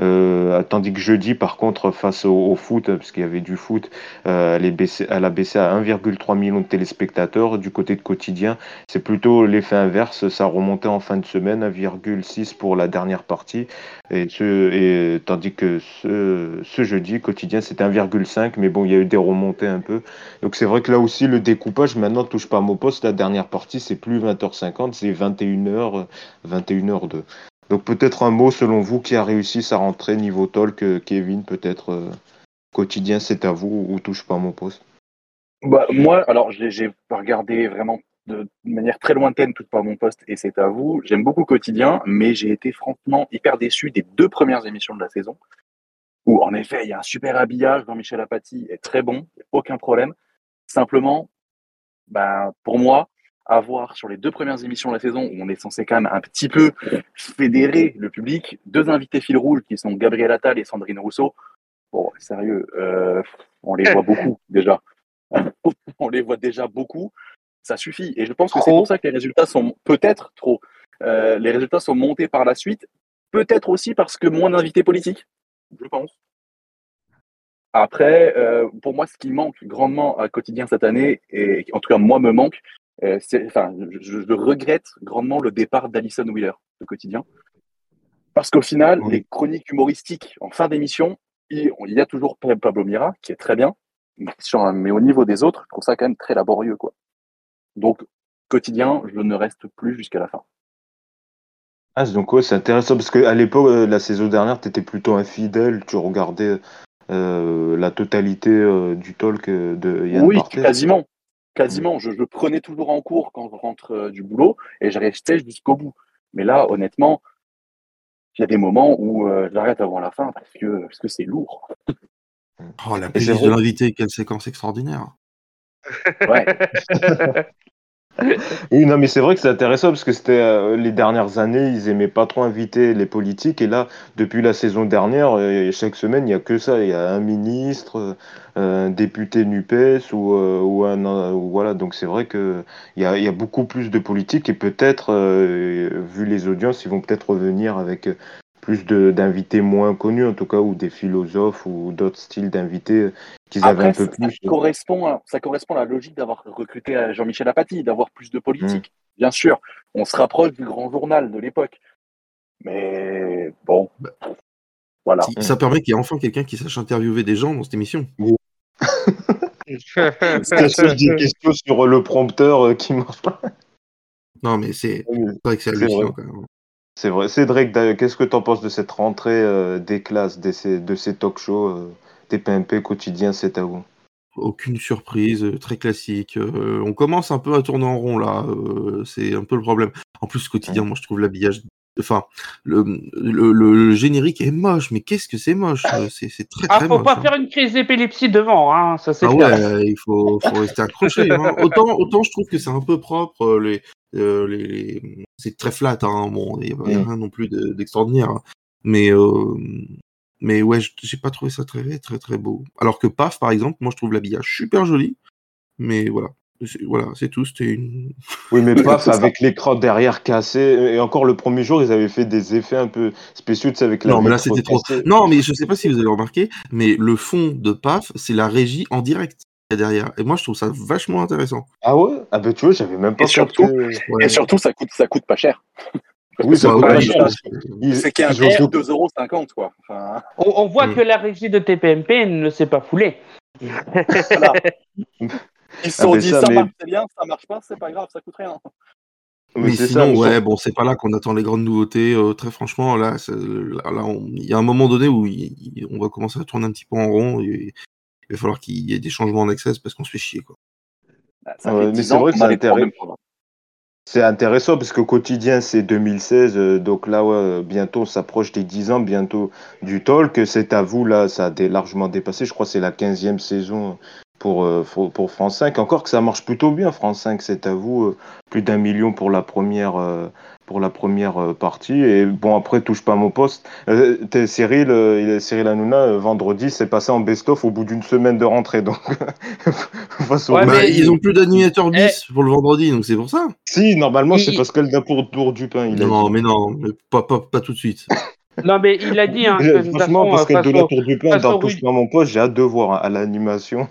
S1: Euh, tandis que jeudi, par contre, face au, foot, parce qu'il y avait du foot, euh, elle, est baissé, elle, a baissé à 1,3 million de téléspectateurs. Du côté de quotidien, c'est plutôt l'effet inverse. Ça remontait en fin de semaine, 1,6 pour la dernière partie. Et, tandis que ce, jeudi, quotidien, c'était 1,5. Mais bon, il y a eu des remontées un peu. Donc c'est vrai que là aussi, le découpage, maintenant, touche pas mon poste. La dernière partie, c'est plus 20h50, c'est 21h, 21h2. Donc peut-être un mot selon vous qui a réussi sa rentrée niveau talk, euh, Kevin, peut-être euh, quotidien, c'est à vous ou touche pas à mon poste?
S4: Bah, Moi, alors j'ai regardé vraiment de, manière très lointaine tout pas mon poste et c'est à vous. J'aime beaucoup quotidien, mais j'ai été franchement hyper déçu des deux premières émissions de la saison. Où en effet, il y a un super habillage, Jean-Michel Apathy est très bon, aucun problème. Simplement, bah, pour moi, avoir sur les deux premières émissions de la saison où on est censé quand même un petit peu fédérer le public, deux invités fil rouge qui sont Gabriel Attal et Sandrine Rousseau. Bon, sérieux, euh, on les voit beaucoup déjà. on les voit déjà beaucoup. Ça suffit. Et je pense que c'est pour ça que les résultats sont peut-être trop. Euh, les résultats sont montés par la suite. Peut-être aussi parce que moins d'invités politiques, je pense. Après, euh, pour moi, ce qui manque grandement à quotidien cette année, et en tout cas moi me manque, euh, enfin, je, regrette grandement le départ d'Alison Wheeler de quotidien. Parce qu'au final, les chroniques humoristiques en fin d'émission, il, y a toujours Pablo Mira, qui est très bien, mais, au niveau des autres, je trouve ça quand même très laborieux. Quoi. Donc, quotidien, je ne reste plus jusqu'à la fin.
S1: Ah, donc ouais, c'est intéressant parce qu'à l'époque, euh, la saison dernière, tu étais plutôt infidèle, tu regardais euh, la totalité du talk de Yann
S4: Oui, quasiment. Quasiment, je, je, prenais toujours en cours quand je rentre euh, du boulot et je restais jusqu'au bout. Mais là, honnêtement, il y a des moments où euh, j'arrête avant la fin parce que parce que c'est lourd.
S3: Oh, la playlist de l'invité, quelle séquence extraordinaire.
S4: Ouais.
S1: oui, non, mais c'est vrai que c'est intéressant parce que c'était euh, les dernières années, ils aimaient pas trop inviter les politiques et là, depuis la saison dernière, euh, chaque semaine, il y a que ça. Il y a un ministre, euh, un député Nupes ou, ou un voilà. Donc c'est vrai que il y y a beaucoup plus de politiques et peut-être, vu les audiences, ils vont peut-être revenir avec plus d'invités moins connus en tout cas ou des philosophes ou d'autres styles d'invités qu'ils avaient un peu plus.
S4: Ça correspond, à, ça correspond à la logique d'avoir recruté Jean-Michel Apathy, d'avoir plus de politique. Hmm. Bien sûr, on se rapproche du grand journal de l'époque. Mais bon, bah, voilà.
S3: Ça permet qu'il y ait enfin quelqu'un qui sache interviewer des gens dans cette émission. Oui.
S1: c'est des questions sur le prompteur euh, qui marche pas.
S3: Non, mais c'est vrai que c'est hallucinant quand même.
S1: C'est vrai. Cédric, qu'est-ce que tu en penses de cette rentrée euh, des classes, de ces, de ces talk shows, euh, TPMP quotidien, c'est à vous
S3: Aucune surprise, euh, très classique. on commence un peu à tourner en rond là, c'est un peu le problème. En plus, quotidien, moi je trouve l'habillage. Enfin, le, le, générique est moche, mais qu'est-ce que c'est moche C'est très ah, très
S2: faut pas hein. faire une crise d'épilepsie devant, hein, ça c'est Ah
S3: ouais, il faut, faut rester accroché. Hein. Autant, autant je trouve que c'est un peu propre, les, euh, les, C'est très flat, hein, bon, il n'y a, rien non plus d'extraordinaire. Hein. Mais, euh, mais ouais, j'ai pas trouvé ça très, très, très beau. Alors que PAF, par exemple, moi je trouve l'habillage super joli. Mais voilà, voilà, c'est tout. C'était une.
S1: Oui, mais paf, avec l'écran derrière cassé. Et encore le premier jour, ils avaient fait des effets un peu spéciaux, tu sais, avec la.
S3: Non, mais là, c'était trop. Non, mais je sais pas si vous avez remarqué, mais le fond de paf, c'est la régie en direct derrière. Et moi, je trouve ça vachement intéressant.
S1: Ah ouais? Ah ben tu vois, j'avais même pas.
S4: Et surtout, et surtout ça, coûte, ça coûte pas cher.
S1: Oui, ça coûte pas cher.
S4: C'est qu'un 2,50€, quoi.
S2: On, voit hmm. que la régie de TPMP ne s'est pas foulée.
S4: Voilà. Ils se sont dit, ça, marche, c'est bien, ça marche pas, c'est pas grave, ça coûte rien.
S3: Mais, sinon, ouais, bon, c'est pas là qu'on attend les grandes nouveautés. Euh, très franchement, là, là, il y a un moment donné où on va commencer à tourner un petit peu en rond. Et, il va falloir qu'il y ait des changements d'accès parce qu'on se fait chier. Quoi.
S1: Bah, mais c'est vrai que c'est intéressant. C'est intéressant parce qu'au quotidien, c'est 2016. Euh, donc là, bientôt, on s'approche des 10 ans, bientôt du talk. C'est à vous, là, ça a largement dépassé. Je crois que c'est la 15e saison pour, pour France 5. Encore que ça marche plutôt bien, France 5, c'est à vous. plus d'un million pour la première, pour la première partie. Et bon, après, touche pas mon poste. Cyril, Cyril Hanouna, vendredi, c'est passé en best-of au bout d'une semaine de rentrée. Donc,
S3: ouais, mais ils ont plus d'animateurs bis eh. pour le vendredi, donc c'est pour ça.
S1: Si, normalement, c'est Pascal Dapour Tour du pain.
S3: Il non, mais non, mais pas, pas, pas tout de suite.
S2: Non, mais il a dit. Hein,
S1: franchement, parce que de la tour du pain, dans Touche pas mon poste, j'ai hâte de voir hein, à l'animation.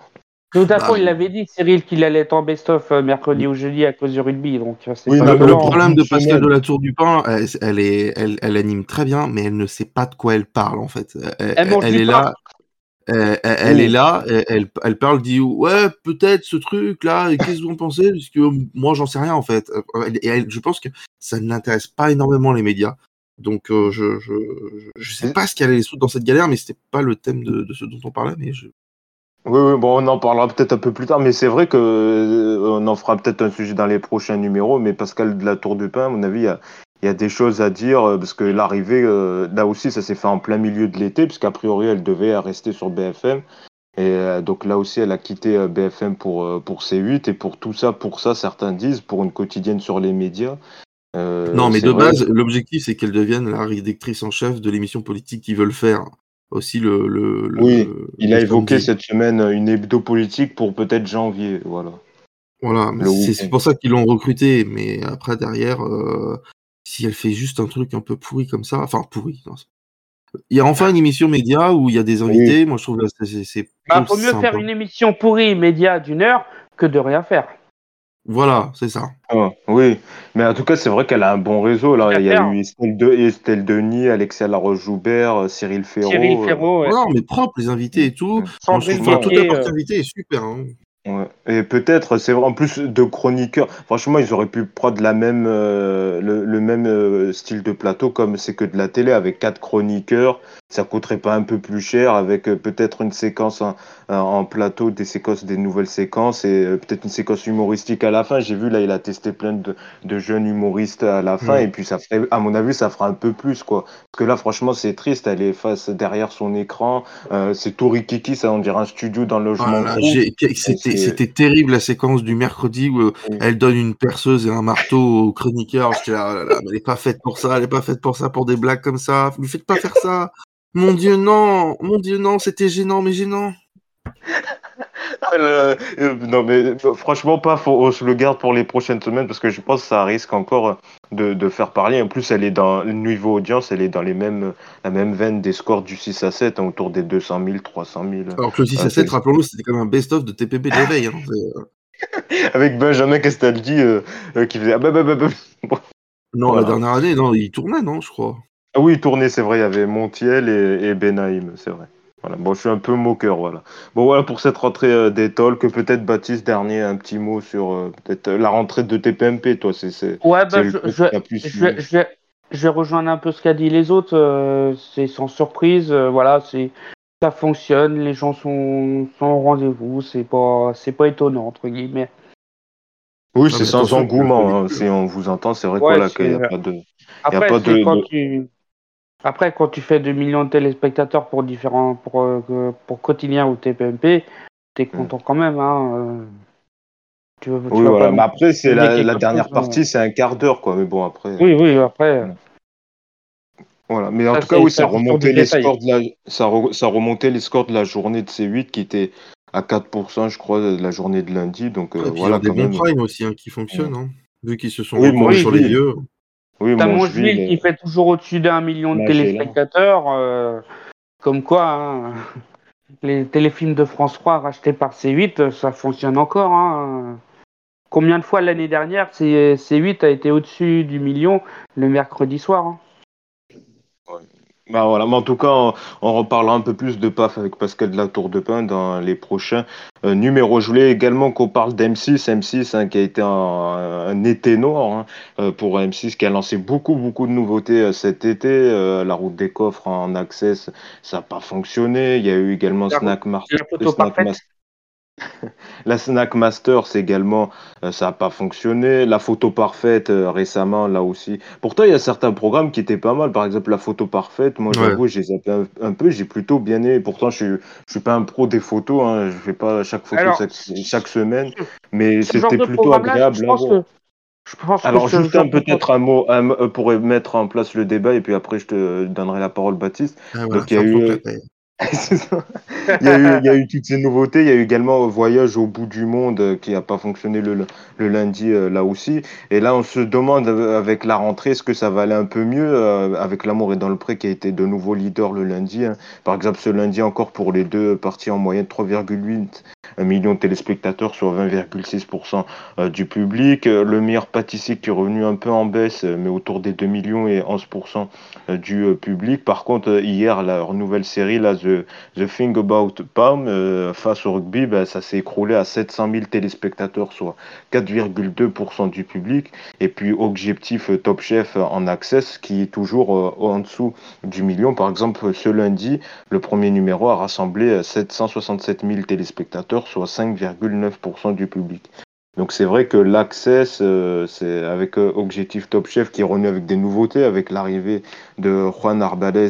S2: Tout à fait, il l'avait dit, Cyril, qu'il allait être en best-of euh, mercredi ou jeudi à cause du rugby. Donc,
S3: euh, oui, pas le problème de Pascal de la Tour du Pain, elle, est, elle, elle, anime très bien, mais elle ne sait pas de quoi elle parle, en fait. Elle, elle est là. Elle, est là, elle, elle parle, dit ouais peut-être ce truc là, qu'est-ce que vous en pensez Parce que moi j'en sais rien en fait. Et je pense que ça ne l'intéresse pas énormément les médias. Donc euh, je, je, je sais pas ce qu'il y les dans cette galère, mais c'était pas le thème de, de, ce dont on parlait. Mais je...
S1: Oui, oui, bon, on en parlera peut-être un peu plus tard, mais c'est vrai que euh, on en fera peut-être un sujet dans les prochains numéros. Mais Pascal de la Tour du Pain, à mon avis, il y a, il y a des choses à dire euh, parce que l'arrivée, là aussi, ça s'est fait en plein milieu de l'été, puisqu'a priori, elle devait rester sur BFM. Et donc là aussi, elle a quitté BFM pour, pour C8 et pour tout ça, pour ça, certains disent, pour une quotidienne sur les médias.
S3: Euh, non, mais de base, l'objectif, c'est qu'elle devienne la rédactrice en chef de l'émission politique qu'ils veulent faire. Aussi, le. le,
S1: oui, il a évoqué cette semaine une hebdo politique pour peut-être janvier. Voilà.
S3: Voilà, c'est pour ça qu'ils l'ont recruté. Mais après, derrière, euh, si elle fait juste un truc un peu pourri comme ça, enfin, pourri. il y a enfin une émission média où il y a des invités. Moi, je trouve que c'est.
S2: Bah, faut mieux faire une émission pourrie média d'une heure que de rien faire.
S3: Voilà, c'est ça.
S1: Ah, oui, mais en tout cas, c'est vrai qu'elle a un bon réseau. Là. Il y a eu Estelle, de... Estelle Denis, Alexia Laroche-Joubert, euh, Cyril Ferraud.
S2: Cyril euh. Ferraud,
S3: Non, mais propre, les invités et tout. Sandrine toute la partie invitée est super. Hein.
S1: Ouais. Et peut-être, c'est vrai, en plus de chroniqueurs, franchement, ils auraient pu prendre la même, euh, le, le, même euh, style de plateau comme c'est que de la télé avec quatre chroniqueurs. Ça coûterait pas un peu plus cher avec euh, peut-être une séquence en, en, plateau, des séquences, des nouvelles séquences et peut-être une séquence humoristique à la fin. J'ai vu là, il a testé plein de, de jeunes humoristes à la fin et puis ça ferait, à mon avis, ça fera un peu plus quoi. Parce que là, franchement, c'est triste. Elle est face derrière son écran. c'est tout rikiki, ça on dirait un studio dans le logement.
S3: C'était terrible la séquence du mercredi où euh, elle donne une perceuse et un marteau au chroniqueur. J'étais là, oh elle est pas faite pour ça, elle est pas faite pour ça, pour des blagues comme ça. Lui faites pas faire ça. Mon Dieu, non, mon Dieu, non, c'était gênant, mais gênant.
S1: Euh, non mais franchement pas, faut, on se le garde pour les prochaines semaines parce que je pense que ça risque encore de, de, faire parler. En plus, elle est dans le niveau audience, elle est dans les mêmes, la même veine des scores du 6 à 7, hein, autour des 200 000, 300 000.
S3: Alors que le 6 à 7, rappelons-le, c'était quand même un best-of de TPP de l'éveil. Hein,
S1: euh. Avec Benjamin Castaldi euh, qui faisait ah, bah, bah, bah,
S3: Non, la dernière année, non, il tournait, non, je crois.
S1: Ah oui, il tournait, c'est vrai, il y avait Montiel et, et Benaïm, c'est vrai. Voilà. Bon, je suis un peu moqueur, voilà. Bon, voilà pour cette rentrée euh, d'étole. Que peut-être Baptiste, dernier, un petit mot sur euh, peut-être euh, la rentrée de TPMP, toi. C'est,
S2: ouais, bah, je, je, je, je, vais, je, vais, rejoindre un peu ce qu'a dit les autres. Euh, c'est sans surprise. Euh, voilà, c'est ça fonctionne. Les gens sont, sont au rendez-vous. C'est pas, c'est pas étonnant entre guillemets.
S1: Oui, c'est sans engouement. Hein, si on vous entend, c'est vrai ouais, qu'il n'y a pas de.
S2: Après, y a pas de, quand tu après, quand tu fais 2 millions de téléspectateurs pour différents pour, euh, pour quotidien ou TPMP, t'es hmm. content quand même. Hein. Euh.
S1: Tu veux, tu oui, voilà. Mais après, c'est la, la dernière chose, partie, c'est un quart d'heure, quoi. Mais bon, après.
S2: Oui, oui, après.
S1: Voilà, mais en tout cas, oui, ça remontait les scores de la, ça, re, ça, remontait les scores de la journée de C8 qui était à 4%, je crois, de la journée de lundi. Donc, euh, voilà.
S3: Il y a des bons primes aussi hein, qui fonctionnent, hein, vu qu'ils se sont oui, oui, sur les vieux.
S2: Oui, T'as Mongeville qui fait toujours au-dessus d'un million de téléspectateurs. Euh, comme quoi, hein, les téléfilms de France 3 rachetés par C8, ça fonctionne encore. Hein. Combien de fois l'année dernière C8 a été au-dessus du million le mercredi soir hein.
S1: Bah voilà, mais en tout cas, on, reparlera un peu plus de PAF avec Pascal de la Tour de Pin dans les prochains euh, numéros. Je voulais également qu'on parle d'M6, M6 hein, qui a été un, un été noir hein, euh, pour M6, qui a lancé beaucoup, beaucoup de nouveautés euh, cet été. Euh, la route des coffres en access, ça n'a pas fonctionné. Il y a eu également la Snack Market. La Snack Master, c'est également, euh, ça n'a pas fonctionné. La photo parfaite, euh, récemment, là aussi. Pourtant, il y a certains programmes qui étaient pas mal. Par exemple, la photo parfaite, moi, j'avoue, j'ai zappé un, peu. J'ai plutôt bien aimé. Pourtant, je ne suis pas un pro des photos. Hein. Je fais pas chaque photo chaque, semaine. Mais c'était plutôt agréable Alors, juste peut-être un mot pour mettre en place le débat. Et puis après, je te donnerai la parole, Baptiste. Ah Donc, il y a eu il, y a eu, toutes ces nouveautés. Il y a eu également Voyage au bout du monde euh, qui n'a pas fonctionné le, lundi euh, là aussi. Et là, on se demande euh, avec la rentrée, est-ce que ça va aller un peu mieux avec L'amour et dans le pré qui a été de nouveau leader le lundi. Hein. Par exemple, ce lundi encore pour les deux parties en moyenne 3,8 millions de téléspectateurs, sur 20,6% du public. Le meilleur pâtissier qui est revenu un peu en baisse, mais autour des 2 millions et 11% du public. Par contre, hier, leur nouvelle série, là, The The, Thing About Palm, euh, face au rugby, ben, ça s'est écroulé à 700 000 téléspectateurs, soit 4,2% du public. Et puis Objectif euh, Top Chef en Access, qui est toujours euh, en dessous du million. Par exemple, ce lundi, le premier numéro a rassemblé 767 000 téléspectateurs, soit 5,9% du public. Donc c'est vrai que l'Access, c'est avec Objectif Top Chef qui est revenu avec des nouveautés, avec l'arrivée de Juan Arbales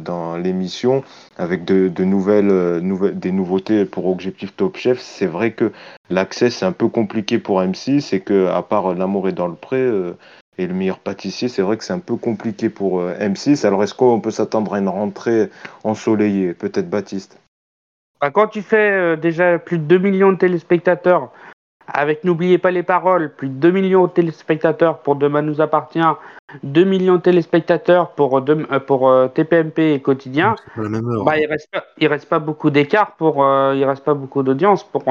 S1: dans l'émission, avec de, nouvelles, euh, des nouveautés pour Objectif Top Chef. C'est vrai que l'accès c'est un peu compliqué pour M6 c'est que à part L'amour est dans le pré euh, et le meilleur pâtissier, c'est vrai que c'est un peu compliqué pour euh, M6. Alors est-ce qu'on peut s'attendre à une rentrée ensoleillée? Peut-être Baptiste.
S2: Bah, quand tu fais déjà plus de 2 millions de téléspectateurs, avec N'oubliez pas les paroles, plus de 2 millions de téléspectateurs pour Demain nous appartient, 2 millions de téléspectateurs pour, euh, pour euh, TPMP et Quotidien, bah, il reste reste pas beaucoup d'écart pour, euh, il reste pas beaucoup d'audience pour,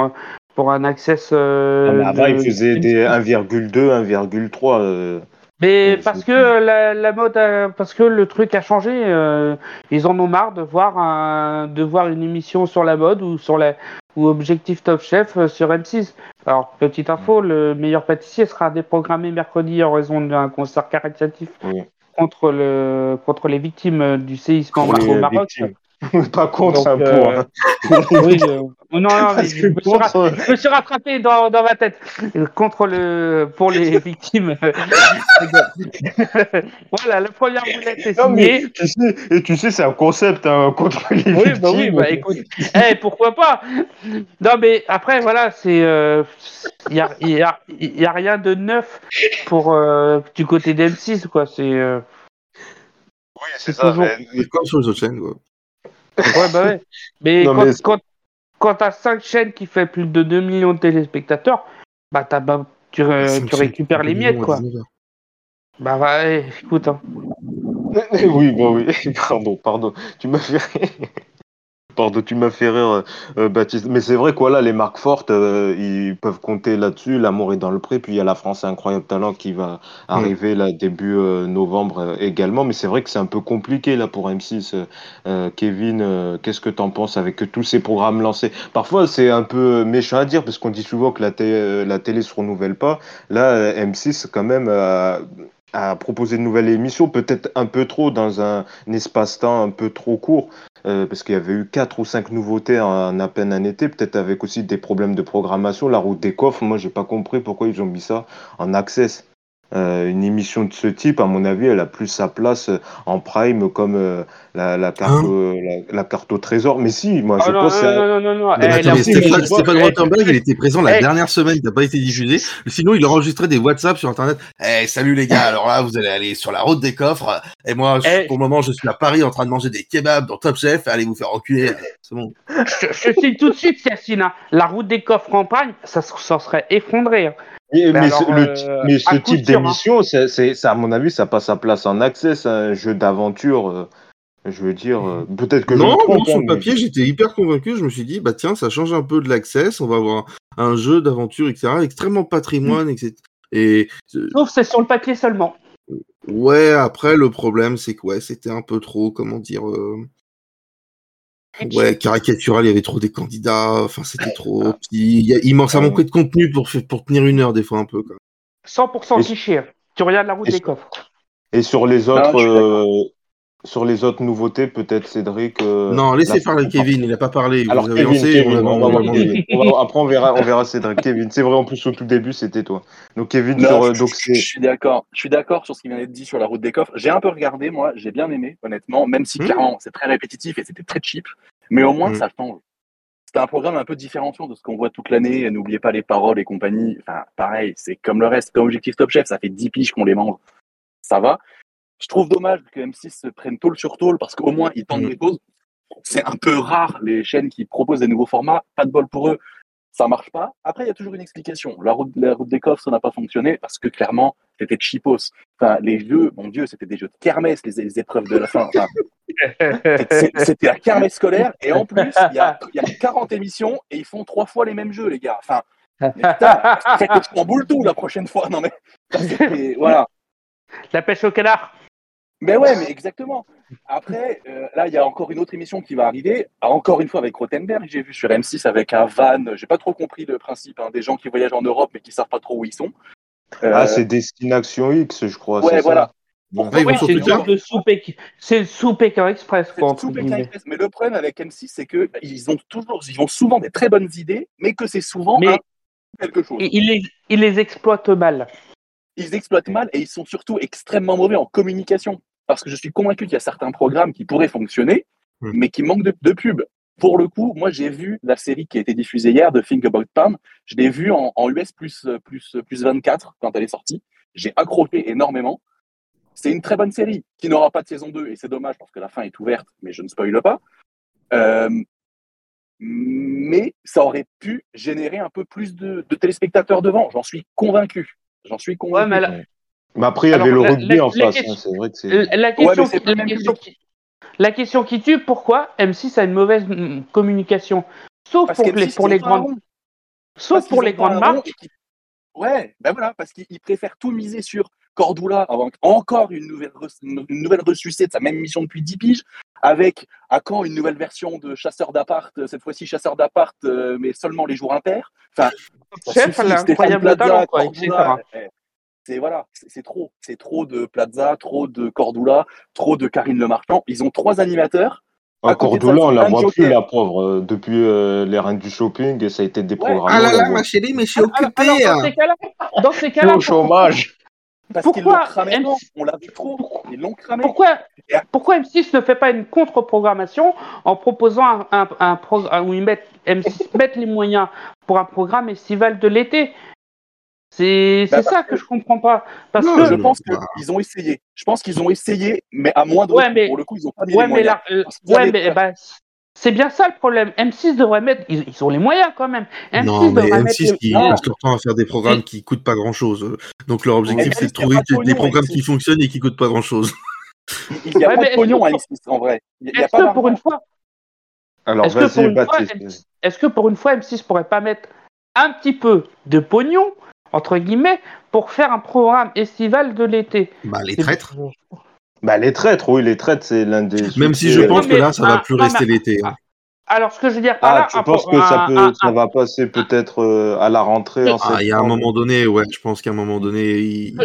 S2: pour un access.
S1: Ah, avant, il faisait des 1,2, 1,3.
S2: Mais parce que la, mode, parce que le truc a changé, ils en ont marre de voir de voir une émission sur la mode ou sur la ou Objectif Top Chef sur M6. Alors, petite info, le meilleur pâtissier sera déprogrammé mercredi en raison d'un concert caritatif contre, le, contre les victimes du séisme au Maroc.
S1: Pas contre un euh,
S2: oui, euh, non, non, je, me suis rattrapé dans, dans, ma tête. Contre le, pour les victimes. voilà, la première boulette est signée.
S1: tu sais, et tu sais, c'est un concept hein, contre les oui, victimes. Bah oui, bah
S2: écoute, hey, pourquoi pas? Non, mais après, voilà, c'est. Il euh, n'y a, y a, y a, rien de neuf pour, euh, du côté d'M6, quoi. C'est. Euh,
S1: oui, c'est ça. Toujours...
S3: Mais... Comme sur les autres chaînes, quoi.
S2: Ouais, bah ouais. Mais, quand, quand, quand t'as 5 chaînes qui fait plus de 2 millions de téléspectateurs, bah, tu, tu récupères les miettes, quoi. Bah, ouais, écoute. Hein.
S1: oui, bon, oui, pardon, pardon. Tu m'as fait Pardon, tu m'as fait rire, euh, Baptiste. Mais c'est vrai, quoi, là, les marques fortes, euh, ils peuvent compter là-dessus. L'amour est dans le pré. Puis il y a la France Incroyable Talent qui va arriver là début euh, novembre également. Mais c'est vrai que c'est un peu compliqué là pour M6. Kevin, qu'est-ce que tu en penses avec tous ces programmes lancés? Parfois, c'est un peu méchant à dire parce qu'on dit souvent que la, télé, la télé se renouvelle pas. Là, M6, quand même, a proposé de nouvelles émissions, peut-être un peu trop dans un espace-temps un peu trop court. Euh, parce qu'il y avait eu quatre ou cinq nouveautés en, à peine un été, peut-être avec aussi des problèmes de programmation. La route des coffres, moi, j'ai pas compris pourquoi ils ont mis ça en access. Euh, une émission de ce type, à mon avis, elle a plus sa place euh, en prime comme la, la, carte, hein au, la, carte au trésor. Mais si, moi je oh pense.
S2: Non, non, non, non, non.
S3: Eh, Stéphane, Stéphane Rottenberg, il était présent la eh. dernière semaine, il n'a pas été diffusé. Sinon, il enregistrait des WhatsApp sur Internet. Eh, salut les gars, alors là, vous allez aller sur la route des coffres. Et moi, eh. pour le moment, je suis à Paris en train de manger des kebabs dans Top Chef. Allez vous faire reculer. C'est bon.
S2: Je, je sais tout de suite, Yacine, hein. la route des coffres en prime, ça, ça serait effondré. Hein.
S1: Mais, ce, type hein. d'émission, c'est, à mon avis, ça passe sa place en accès, c'est un jeu d'aventure. Euh, je veux dire, euh, peut-être que
S3: non, je sur le hein, papier, j'étais hyper convaincu. Je me suis dit, bah tiens, ça change un peu de l'accès. On va avoir un jeu d'aventure, etc., extrêmement patrimoine, etc. Et
S2: sauf c'est sur le papier seulement.
S3: Ouais, après le problème, c'est que ouais, c'était un peu trop, comment dire. Euh, Ouais, caricatural, il y avait trop des candidats, enfin c'était trop. il, il manque, ça manquait de contenu pour, pour tenir une heure des fois un peu. Quoi.
S2: 100% cliché. Tu regardes la route des coffres.
S1: Et sur les autres, euh, sur les autres nouveautés, peut-être Cédric.
S3: Euh, non, laissez parler Kevin, il n'a pas parlé.
S1: Alors, Kevin, on après, on verra, on verra Cédric. Kevin, c'est vrai, en plus, au tout début, c'était toi. Donc, Kevin,
S4: sur, je, donc, je, suis d'accord. Je suis d'accord sur ce qui vient d'être dit sur la route des coffres. J'ai un peu regardé, moi, j'ai bien aimé, honnêtement, même si hmm. clairement, c'est très répétitif et c'était très cheap. Mais au moins, hmm. ça change. C'est un programme un peu différenciant de ce qu'on voit toute l'année. N'oubliez pas les paroles et compagnie. Enfin, pareil, c'est comme le reste, comme Objectif Top Chef, ça fait 10 piges qu'on les mange. Ça va. Je trouve dommage que M6 se prenne tôle sur tôle parce qu'au moins ils tentent mm. des pauses. C'est un peu rare les chaînes qui proposent des nouveaux formats. Pas de bol pour eux, ça marche pas. Après, il y a toujours une explication. La route, la route des coffres, ça n'a pas fonctionné parce que clairement, c'était cheapos. Enfin, les jeux, mon Dieu, c'était des jeux de kermesse, les, épreuves de la fin. c'était la kermesse scolaire. Et en plus, il y, a, 40 émissions et ils font trois fois les mêmes jeux, les gars. Enfin, putain, je boule tout la prochaine fois. Non, mais voilà.
S2: La pêche au canard.
S4: Mais ouais, mais exactement. Après, euh, là, il y a encore une autre émission qui va arriver, encore une fois avec Rothenberg, j'ai vu sur M6 avec un van, j'ai pas trop compris le principe, hein, des gens qui voyagent en Europe mais qui savent pas trop où ils sont.
S1: Ah, c'est Destination X, je crois.
S2: Ouais,
S1: voilà.
S2: c'est le sous Pékin Express. Quoi, sous Express.
S4: Mais le problème avec M6, c'est que bah, ils ont toujours, ils ont souvent des très bonnes idées, mais que c'est souvent quelque chose.
S2: Ils les, ils les exploitent mal
S4: ils exploitent mal et ils sont surtout extrêmement mauvais en communication. Parce que je suis convaincu qu'il y a certains programmes qui pourraient fonctionner, hmm. mais qui manquent de, pub. Pour le coup, moi, j'ai vu la série qui a été diffusée hier de Think About Pam. Je l'ai vue en, US plus, plus, plus 24 quand elle est sortie. J'ai accroché énormément. C'est une très bonne série qui n'aura pas de saison 2 et c'est dommage parce que la fin est ouverte, mais je ne spoile pas. Euh, mais ça aurait pu générer un peu plus de, de téléspectateurs devant, j'en suis convaincu. J'en suis convaincu.
S1: mais, après, il y avait le rugby en face. C'est vrai que c'est.
S2: La question, qui, la question qui tue, pourquoi M6 a une mauvaise communication? Sauf pour les, pour les grandes. Sauf pour les grandes marques.
S4: Ouais, ben voilà, parce qu'ils préfèrent tout miser sur Cordula avant encore une nouvelle, une nouvelle ressucée de sa même mission depuis 10 piges, avec à quand une nouvelle version de Chasseur d'appart, cette fois-ci Chasseur d'appart, euh, mais seulement les jours impairs? Enfin,
S2: Chef, incroyable talent, quoi,
S4: eh, C'est voilà, c'est trop, c'est trop de Plaza, trop de Cordula, trop de Karine Le Marchand. Ils ont trois animateurs.
S1: Ah, Cordula, on la voit plus, la pauvre, euh, depuis euh, les reines du shopping, et ça a été déprogrammé.
S3: Ah là là, ma chérie, mais je suis occupé.
S2: dans ces cas-là,
S1: au chômage.
S4: Parce cramé, on l'a vu trop, ils l'ont cramé.
S2: Pourquoi, pourquoi M6 ne fait pas une contre-programmation en proposant un, un, programme où ils mettent, M6 met les moyens pour un programme estival de l'été? C'est bah, ça que je comprends pas. Parce que
S4: je pense qu'ils ont essayé. Je pense qu'ils ont essayé, mais à moins de ouais, mais... pour le coup, ils ont pas mis ouais, les moyens.
S2: Mais ouais, mais bah, c'est bien ça le problème. M6 devrait mettre. Ils, ont les moyens quand même.
S3: M6 non, mais M6 qui passe leur temps à faire des programmes qui coûtent pas grand chose. Donc leur objectif, c'est de trouver des programmes qui fonctionnent et qui coûtent pas grand chose.
S4: Il n'y a pas de pognon à M6 en vrai.
S2: Est-ce que pour une fois. Alors, est-ce que, pour une fois, est-ce que pour une fois, M6 pourrait pas mettre un petit peu de pognon, entre guillemets, pour faire un programme estival de l'été
S3: Bah, les traîtres.
S1: Bah, les traîtres, oui, les traîtres, c'est l'un des.
S3: Même si je pense que là, ça va plus rester l'été. Hein.
S2: Alors, ce que je veux dire par
S1: ah,
S2: là.
S1: Tu penses que ça, peut, ça va passer peut-être euh, à la rentrée en
S3: ah, Il y a un moment donné, ouais, je pense qu'à un moment donné, il,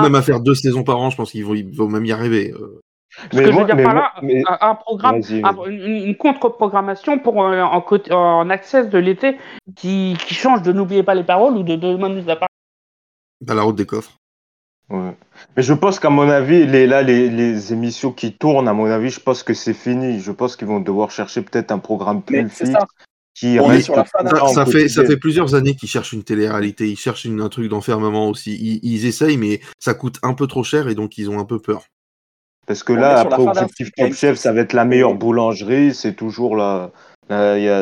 S3: même à faire deux saisons par an, je pense qu'ils vont, vont même y arriver.
S2: Euh. Ce que je veux dire par là, un programme, une, contre-programmation pour euh, en, en, accès de l'été qui, qui, change de n'oubliez pas les paroles ou de demander
S3: la Dans la route des coffres.
S1: Mais je pense qu'à mon avis, les, là, les, les, émissions qui tournent, à mon avis, je pense que c'est fini. Je pense qu'ils vont devoir chercher peut-être un programme plus fixe. Qui
S3: reste ça, fait, ça fait plusieurs années qu'ils cherchent une télé-réalité, ils cherchent un truc d'enfermement aussi. Ils, ils, essayent, mais ça coûte un peu trop cher et donc ils ont un peu peur.
S1: Parce que là, après, Objectif Top Chef, ça va être la meilleure boulangerie, c'est toujours la,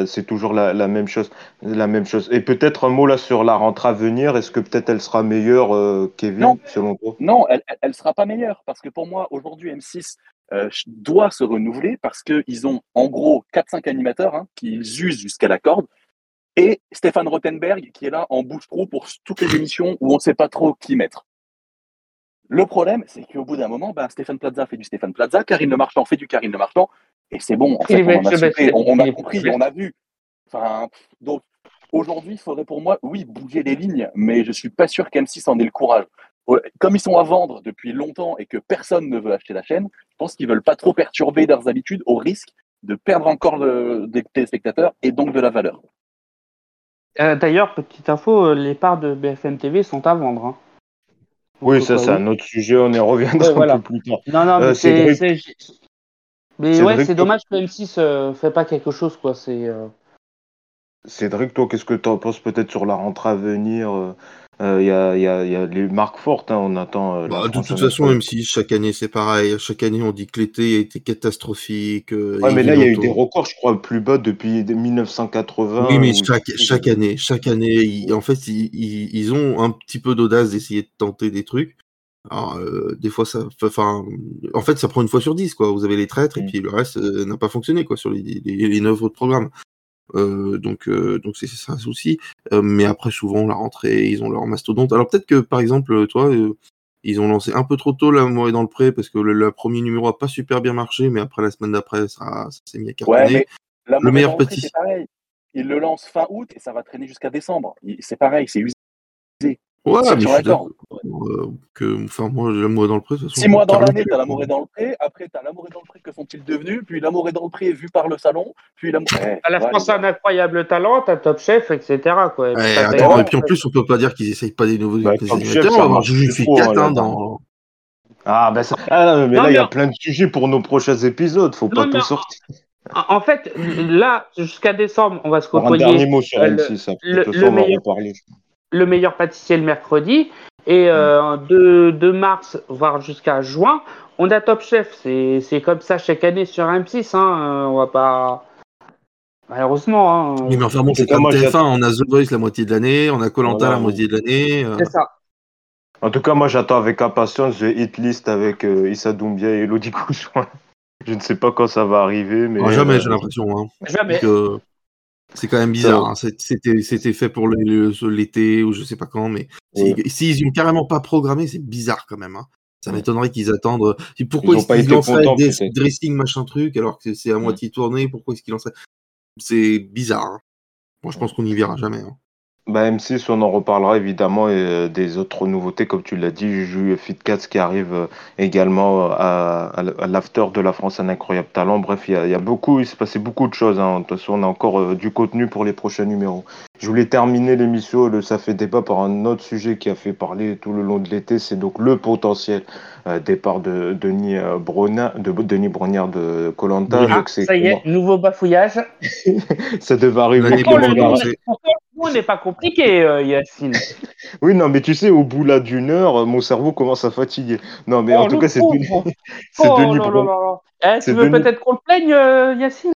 S1: c'est toujours la, même chose, la même chose. Et peut-être un mot là sur la rentrée à venir. Est-ce que peut-être elle sera meilleure, euh, Kevin,
S4: non.
S1: selon toi?
S4: Non, elle, ne sera pas meilleure parce que pour moi aujourd'hui M6 euh, doit se renouveler parce qu'ils ont en gros 4-5 animateurs hein, qui usent jusqu'à la corde et Stéphane Rothenberg qui est là en bouche-trou pour toutes les émissions où on ne sait pas trop qui mettre. Le problème, c'est qu'au bout d'un moment, ben, Stéphane Plaza fait du Stéphane Plaza, Karine Le Marchand fait du Karine Le Marchand, et c'est bon, en fait, on, a, on, a compris, on a vu. Enfin, donc, aujourd'hui, il faudrait pour moi, oui, bouger les lignes, mais je suis pas sûr qu'M6 en ait le courage. comme ils sont à vendre depuis longtemps et que personne ne veut acheter la chaîne, je pense qu'ils veulent pas trop perturber leurs habitudes au risque de perdre encore des téléspectateurs et donc de la valeur.
S2: Euh, d'ailleurs, petite info, euh, les parts de BFM TV sont à vendre. Hein.
S1: Oui, ça, c'est un autre sujet, on y reviendra un peu plus tard.
S2: Non, non, mais euh, c'est. Mais ouais, c'est dommage que M6 ne fait pas quelque chose, quoi. C'est.
S1: Cédric, toi, qu'est-ce que tu en penses peut-être sur la rentrée à venir il euh, y, a, y, a, y, a, les marques fortes, hein, on attend.
S3: Euh, bah, de toute façon, même si chaque année c'est pareil, chaque année on dit que l'été a été catastrophique.
S1: Euh, ouais, mais là il y a eu des records, je crois, plus bas depuis 1980.
S3: Oui, mais chaque, chaque année, chaque année, en fait, ils, ils, ont un petit peu d'audace d'essayer de tenter des trucs. Alors, euh, des fois, ça, enfin, en fait, ça prend une fois sur dix, quoi. Vous avez les traîtres et mm. puis le reste n'a pas fonctionné, quoi, sur les, les, les 9 autres programmes. Euh, donc euh, donc c'est ça un souci. Euh, mais après souvent la rentrée, ils ont leur mastodonte. Alors peut-être que par exemple toi ils ont lancé un peu trop tôt L'amour est dans le pré parce que le, premier numéro a pas super bien marché, mais après la semaine d'après, ça, s'est mis à cartonner.
S4: le meilleur petit. Ils le lancent fin août et ça va traîner jusqu'à décembre. C'est pareil, c'est usé.
S3: Ouais, mais euh, que, enfin, moi, l'amour est dans le pré.
S4: Six mois dans l'année, t'as l'amour dans le pré. Après, t'as l'amour dans le pré. Que sont-ils devenus? Puis l'amour dans le pré vu par le salon. Puis l'amour.
S2: à la France, un incroyable talent, t'as Top Chef, etc. Quoi.
S3: Et, attends, et puis en plus, on peut pas dire qu'ils essayent pas des nouveaux bah, animateurs. J'ai fait 4 hein, dans.
S1: Ah, ben ça... ah, mais là, il y a plein de sujets pour nos prochains épisodes. Faut pas tout sortir.
S2: En fait, là, jusqu'à décembre, on va se côtoyer.
S1: Un dernier mot sur
S2: le,
S1: ça. Le, le, meilleur,
S2: le meilleur pâtissier le mercredi. Et euh, de, de, mars, voire jusqu'à juin, on a Top Chef. C'est comme ça chaque année sur M6. Hein. On va pas. Malheureusement. Hein.
S3: mais enfin bon, c'est comme TF1. On a The Voice la moitié de l'année, on a Colanta la moitié de l'année.
S2: Euh. C'est ça.
S1: En tout cas, moi j'attends avec impatience The Hit List avec euh, Issa Doumbia et Elodie Couchouin. Je ne sais pas quand ça va arriver. mais
S3: ah, Jamais, j'ai l'impression. Hein.
S2: Jamais.
S3: C'est quand même bizarre. Hein. C'était fait pour l'été ou je sais pas quand, mais s'ils si, n'ont carrément pas programmé, c'est bizarre quand même. Hein. Ça m'étonnerait qu'ils attendent. Pourquoi est-ce qu'ils lanceraient des dressing machin truc alors que c'est à moitié tourné Pourquoi est-ce qu'ils lanceraient? C'est bizarre. Hein. Moi, je pense qu'on n'y verra jamais.
S1: Bah, M6, on en reparlera évidemment et euh, des autres nouveautés, comme tu l'as dit, Juju Fitcats qui arrive euh, également euh, à, à, l'after de la France, un incroyable talent. Bref, il y a, beaucoup, il s'est passé beaucoup de choses. Hein. De toute façon, on a encore du contenu pour les prochains numéros. Je voulais terminer l'émission, le Ça fait débat, par un autre sujet qui a fait parler tout le long de l'été, c'est donc le potentiel départ de Denis Brognard, de Denis Brognard de Colanta.
S2: Ah, ça y est, nouveau bafouillage.
S1: ça devait arriver
S2: n'est pas compliqué, euh, Yacine.
S1: oui, non, mais tu sais, au bout là d'une heure, mon cerveau commence à fatiguer. Non, mais en oh, tout cas, c'est Denis, c'est oh, Denis
S2: eh, tu veux peut-être qu'on le plaigne, euh, Yacine?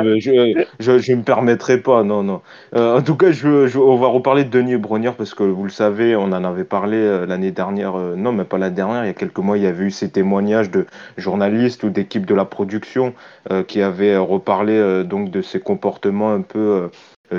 S1: Euh, je, je, me permettrai pas, non, non. Euh, en tout cas, je, on va reparler de Denis Brognard parce que vous le savez, on en avait parlé euh, l'année dernière, non, mais pas la dernière, il y a quelques mois, il y avait eu ces témoignages de journalistes ou d'équipes de la production qui avaient reparlé donc de ces comportements un peu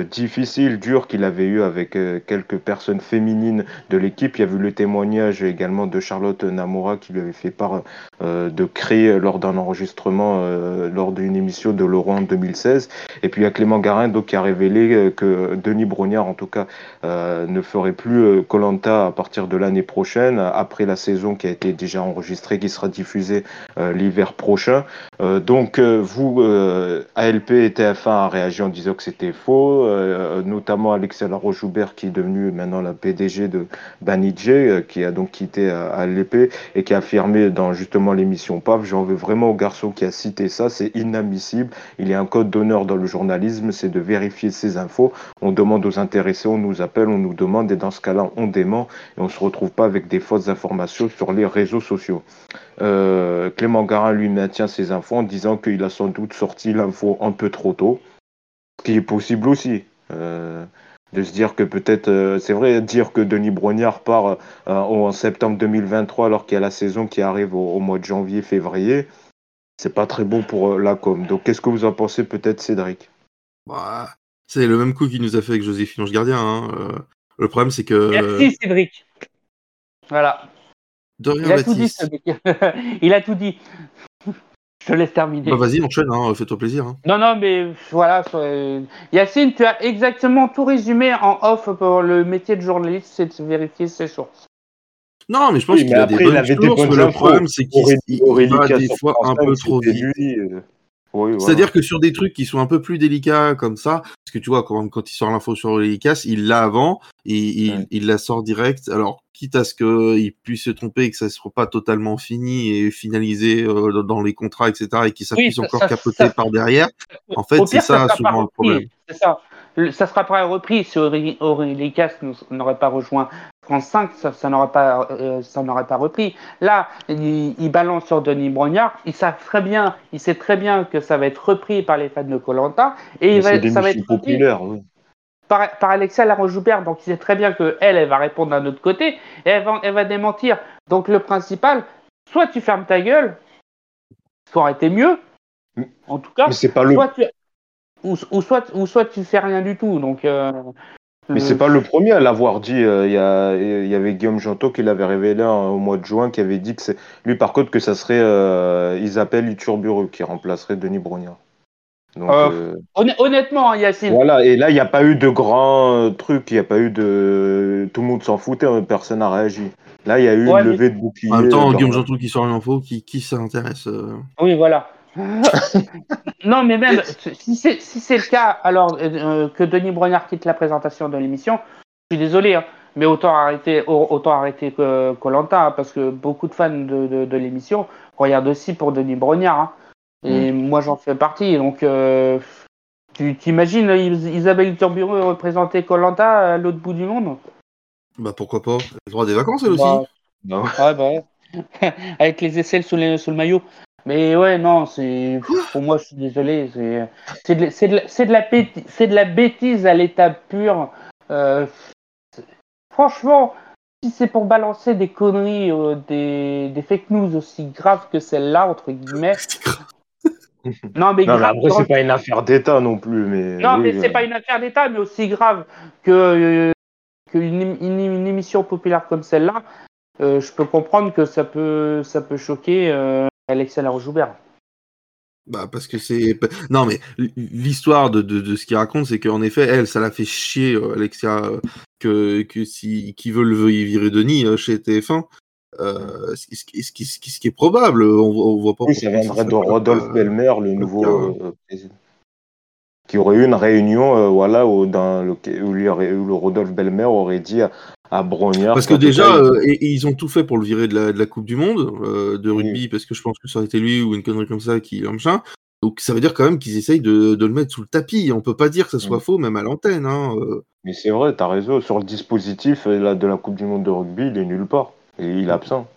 S1: difficile, dur qu'il avait eu avec euh, quelques personnes féminines de l'équipe. Il y a eu le témoignage également de Charlotte Namora qui lui avait fait part euh, de créer lors d'un enregistrement lors d'une émission de Laurent en 2016. Et puis il y a Clément Garin donc, qui a révélé que Denis Brognard en tout cas ne ferait plus Colanta à partir de l'année prochaine, après la saison qui a été déjà enregistrée, qui sera diffusée l'hiver prochain. donc vous, ALP et TF1 a réagi en disant que c'était faux. Euh, notamment Alexia Laroche-Joubert qui est devenu maintenant la PDG de Banijé, euh, qui a donc quitté à, l'épée et qui a affirmé dans justement l'émission PAF, j'en veux vraiment au garçon qui a cité ça, c'est inadmissible. Il y a un code d'honneur dans le journalisme, c'est de vérifier ces infos. On demande aux intéressés, on nous appelle, on nous demande et dans ce cas-là, on dément et on se retrouve pas avec des fausses informations sur les réseaux sociaux. Euh, Clément Garin lui maintient ses infos en disant qu'il a sans doute sorti l'info un peu trop tôt qui est possible aussi. Euh, de se dire que peut-être, euh, c'est vrai, dire que Denis Brognard part euh, en septembre 2023 alors qu'il y a la saison qui arrive au, mois de janvier, février, c'est pas très bon pour la com. Donc qu'est-ce que vous en pensez peut-être, Cédric?
S3: Bah, C'est le même coup qu'il nous a fait avec Joséphine Ange Gardien. Hein. le problème, c'est que.
S2: Merci, Cédric. Voilà.
S3: De rien,
S2: Il a tout dit, Il a tout dit. Je te laisse terminer.
S3: Bah vas-y, enchaîne, hein, fais-toi plaisir. Hein.
S2: Non, non, mais voilà. Yacine, tu as exactement tout résumé en off pour le métier de journaliste, c'est de vérifier ses sources.
S3: Non, mais je pense qu'il a des bonnes sources, le problème, c'est qu'il va des fois un peu trop vite. Euh. C'est-à-dire que sur des trucs qui sont un peu plus délicats comme ça, parce que tu vois, quand, quand il sort l'info sur l'hélicas, il l'a avant et il, il, la sort direct. Alors, quitte à ce qu'il puisse se tromper et que ça ne soit pas totalement fini et finalisé euh, dans les contrats, etc., et ça puisse encore capoter par derrière, en fait, c'est ça, souvent le problème.
S2: C'est ça. Ça sera pas repris si Aurélie n'aurait pas rejoint France 5, ça, n'aurait pas, euh, ça n'aurait pas repris. Là, il, balance sur Denis Brognard. Il sait très bien, il sait très bien que ça va être repris par les fans de Colanta et il va, ça va être
S1: populaire.
S2: Par, par Alexia Laroche-Joubert, donc il sait très bien que elle, elle va répondre d'un autre côté et elle va, elle va démentir. Donc le principal, soit tu fermes ta gueule, ça aurait été mieux. En tout cas,
S1: c'est pas le
S2: ou, soit, ou soit tu fais rien du tout. Donc, euh,
S1: mais c'est pas le premier à l'avoir dit. Euh, il y, avait Guillaume Jantot qui l'avait révélé au mois de juin, qui avait dit que c'est lui par contre que ça serait euh, Isabelle Iturburu qui remplacerait Denis Brognard.
S2: honnêtement, hein, Yacine.
S1: Voilà, et là, il n'y a pas eu de grand truc, il n'y a pas eu de. Tout le monde s'en foutait, hein, personne n'a réagi. Là, il y a eu une levée de bouclier.
S3: En même temps, Guillaume Jantot qui sort l'info, qui, qui s'intéresse
S2: Oui, voilà. non, mais même si c'est si le cas, alors euh, que Denis Brognard quitte la présentation de l'émission, je suis désolé, hein, mais autant arrêter autant arrêter que Colanta, hein, parce que beaucoup de fans de, de, l'émission regardent aussi pour Denis Brognard, hein. et mm. moi j'en fais partie. Donc, euh, tu t'imagines Isabelle Turburu représenter Colanta à l'autre bout du monde?
S3: Bah pourquoi pas Le droit des vacances elle aussi.
S2: Bah, ouais, bah Avec les aisselles sous, les, sous le maillot. Mais ouais, non, c'est pour moi, je suis désolé, c'est de, de, de, la c'est de la bêtise à l'état pur. Euh, franchement, si c'est pour balancer des conneries, euh, des, des, fake news aussi graves que celle-là, entre guillemets.
S1: non, mais, non, mais après, c'est pas une affaire d'État non plus. Mais
S2: non, mais c'est euh. pas une affaire d'État, mais aussi grave que, qu'une une, émission populaire comme celle-là. je peux comprendre que ça peut, ça peut choquer Alexia Laroche-Joubert.
S3: Bah parce que c'est non mais l'histoire de, de, de, ce qu'il raconte c'est qu'en effet elle ça l'a fait chier euh, Alexia euh, que que si qui veulent virer Denis euh, chez TF1 euh, ce, ce, ce, qui, ce, qui est probable on, on voit pas
S1: oui ça viendrait de Rodolphe Belmer le nouveau président qui aurait eu une réunion voilà où, dans le, où, lui aurait, où le Rodolphe Belmer aurait dit
S3: parce que déjà, euh, ils ont tout fait pour le virer de la, Coupe du Monde euh, de rugby, parce que je pense que ça aurait été lui ou une connerie comme ça qui machin. Donc ça veut dire quand même qu'ils essayent de, le mettre sous le tapis. On peut pas dire que ça soit faux, même à l'antenne. Hein, euh.
S1: Mais c'est vrai, tu as raison. Sur le dispositif de la Coupe du Monde de rugby, il est nulle part. Et il est absent.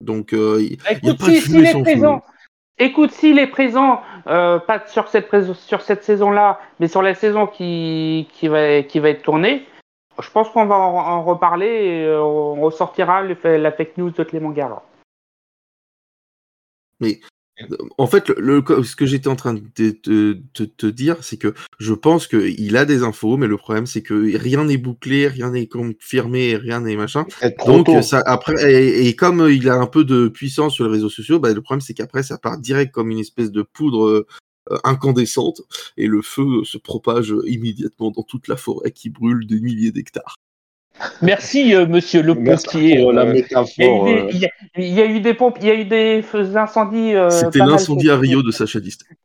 S3: Donc, il
S2: Écoute, s'il est présent, Écoute, s'il est présent, pas sur cette, sur cette saison-là, mais sur la saison qui, qui, va, qui va être tournée, je pense qu'on va en, reparler et euh, on ressortira la fake news de Clément Gara.
S3: Mais en fait, le, ce que j'étais en train de te, dire, c'est que je pense qu'il a des infos, mais le problème, c'est que rien n'est bouclé, rien n'est confirmé, rien n'est machin. Donc, ça, après, et, comme il a un peu de puissance sur les réseaux sociaux, bah, le problème, c'est qu'après, ça part direct comme une espèce de poudre euh, incandescente et le feu se propage immédiatement dans toute la forêt qui brûle des milliers d'hectares.
S2: Merci, euh, monsieur le pompier. la métaphore. Il y, a eu des pompes, il y a eu des incendies.
S3: Euh, C'était l'incendie à Rio de Sacha Distel.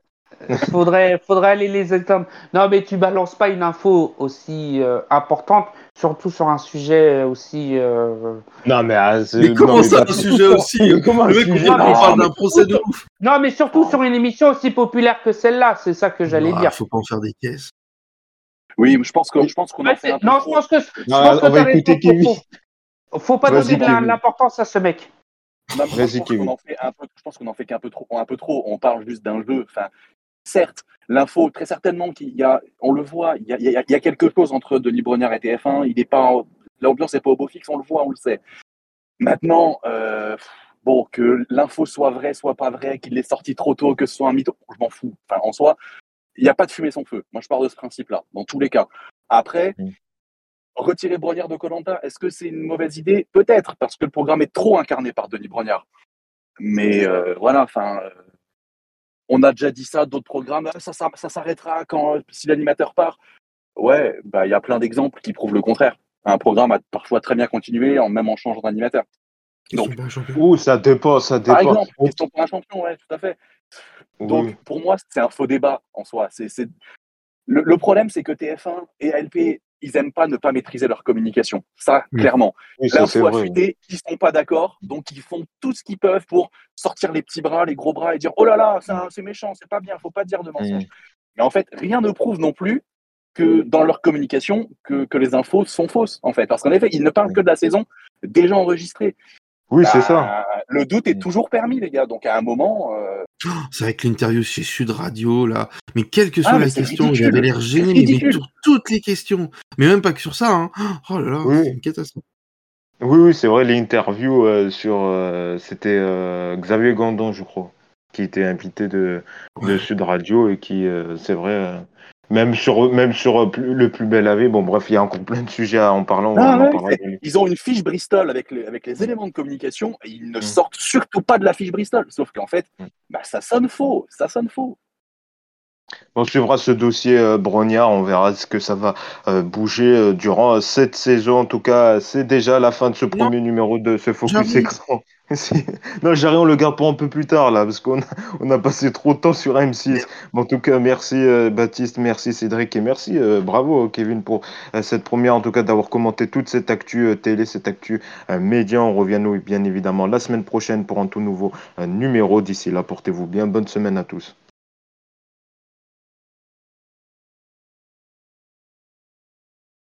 S2: Faudrait, faudrait aller les éteindre. Non, mais tu balances pas une info aussi importante surtout sur un sujet aussi. Euh...
S1: Non, mais,
S3: ah, mais comment ça, un sujet aussi comment Le mec, on parle d'un procès de ouf.
S2: Non, mais surtout sur une émission aussi populaire que celle-là, c'est ça que j'allais dire.
S3: Il faut pas en faire des caisses.
S4: Oui, je pense qu'on je pense qu'on
S2: a fait un peu Non, je pense que. Je pense on va écouter Kevin. Faut, faut pas donner de l'importance à ce mec.
S4: Non, je, pense qu'on en fait un peu, je pense qu'on en fait qu'un peu trop, un peu trop. On parle juste d'un jeu. Enfin, certes, l'info, très certainement qu'il y a, on le voit, il y a, quelque chose entre Denis Brognard et TF1. Il est pas, l'ambiance n'est pas au beau fixe, on le voit, on le sait. Maintenant, euh, bon, que l'info soit vraie, soit pas vraie, qu'il est sorti trop tôt, que ce soit un mytho, je m'en fous. Enfin, en soi, il n'y a pas de fumée sans feu. Moi, je pars de ce principe-là, dans tous les cas. Après, retirer Brognard de Colanta, est-ce que c'est une mauvaise idée? Peut-être, parce que le programme est trop incarné par Denis Brognard. Mais euh, voilà, enfin, on a déjà dit ça, d'autres programmes, ça, ça, ça s'arrêtera quand si l'animateur part. Ouais, bah il y a plein d'exemples qui prouvent le contraire. Un programme a parfois très bien continué, en, même en changeant d'animateur.
S1: Donc, ça dépend, ça dépend.
S4: Par exemple, question pour un champion, ouais, tout à fait. Donc, pour moi, c'est un faux débat en soi. C'est, Le, problème, c'est que TF1 et ALP, ils n'aiment pas ne pas maîtriser leur communication. Ça, clairement. L'info a fuité, ils sont pas d'accord, donc ils font tout ce qu'ils peuvent pour sortir les petits bras, les gros bras et dire oh là là, c'est méchant, c'est pas bien, faut pas dire de mensonges. Mais en fait, rien ne prouve non plus que dans leur communication que, que les infos sont fausses, en fait. Parce qu'en effet, ils ne parlent que de la saison déjà enregistrée.
S1: Oui, c'est ça. Bah,
S4: le doute est mm. toujours permis, les gars. Donc à un moment. Euh,
S3: oh, c'est avec l'interview chez Sud Radio, là. Mais quelle que soit ah, la question, il avait l'air gêné, mais sur toutes les questions. Mais même pas que sur ça. Hein. Oh là là, c'est une catastrophe.
S1: Oui, oui, c'est vrai, l'interview euh, sur. Euh, c'était Xavier Gandon, je crois, qui était invité de, de Sud Radio et qui, c'est vrai même sur, même sur euh, le plus bel AV, bon bref, il y a encore plein de sujets en parlant.
S4: Ah ils ont une fiche Bristol avec les, avec les éléments de communication et ils ne mm. sortent surtout pas de la fiche Bristol. Sauf qu'en fait, mm. bah, ça sonne faux, ça sonne faux.
S1: On suivra ce dossier euh, Brognard, on verra ce que ça va euh, bouger euh, durant cette saison. En tout cas, c'est déjà la fin de ce premier numéro de ce Focus Écran. non, Jarry, on le garde pour un peu plus tard, là, parce qu'on a, on a passé trop de temps sur M6. en tout cas, merci Baptiste, merci Cédric et merci, bravo Kevin pour cette première, en tout cas, d'avoir commenté toute cette actu télé, cette actu média. On revient, nous, bien évidemment, la semaine prochaine pour un tout nouveau numéro. D'ici là, portez-vous bien. Bonne semaine à tous.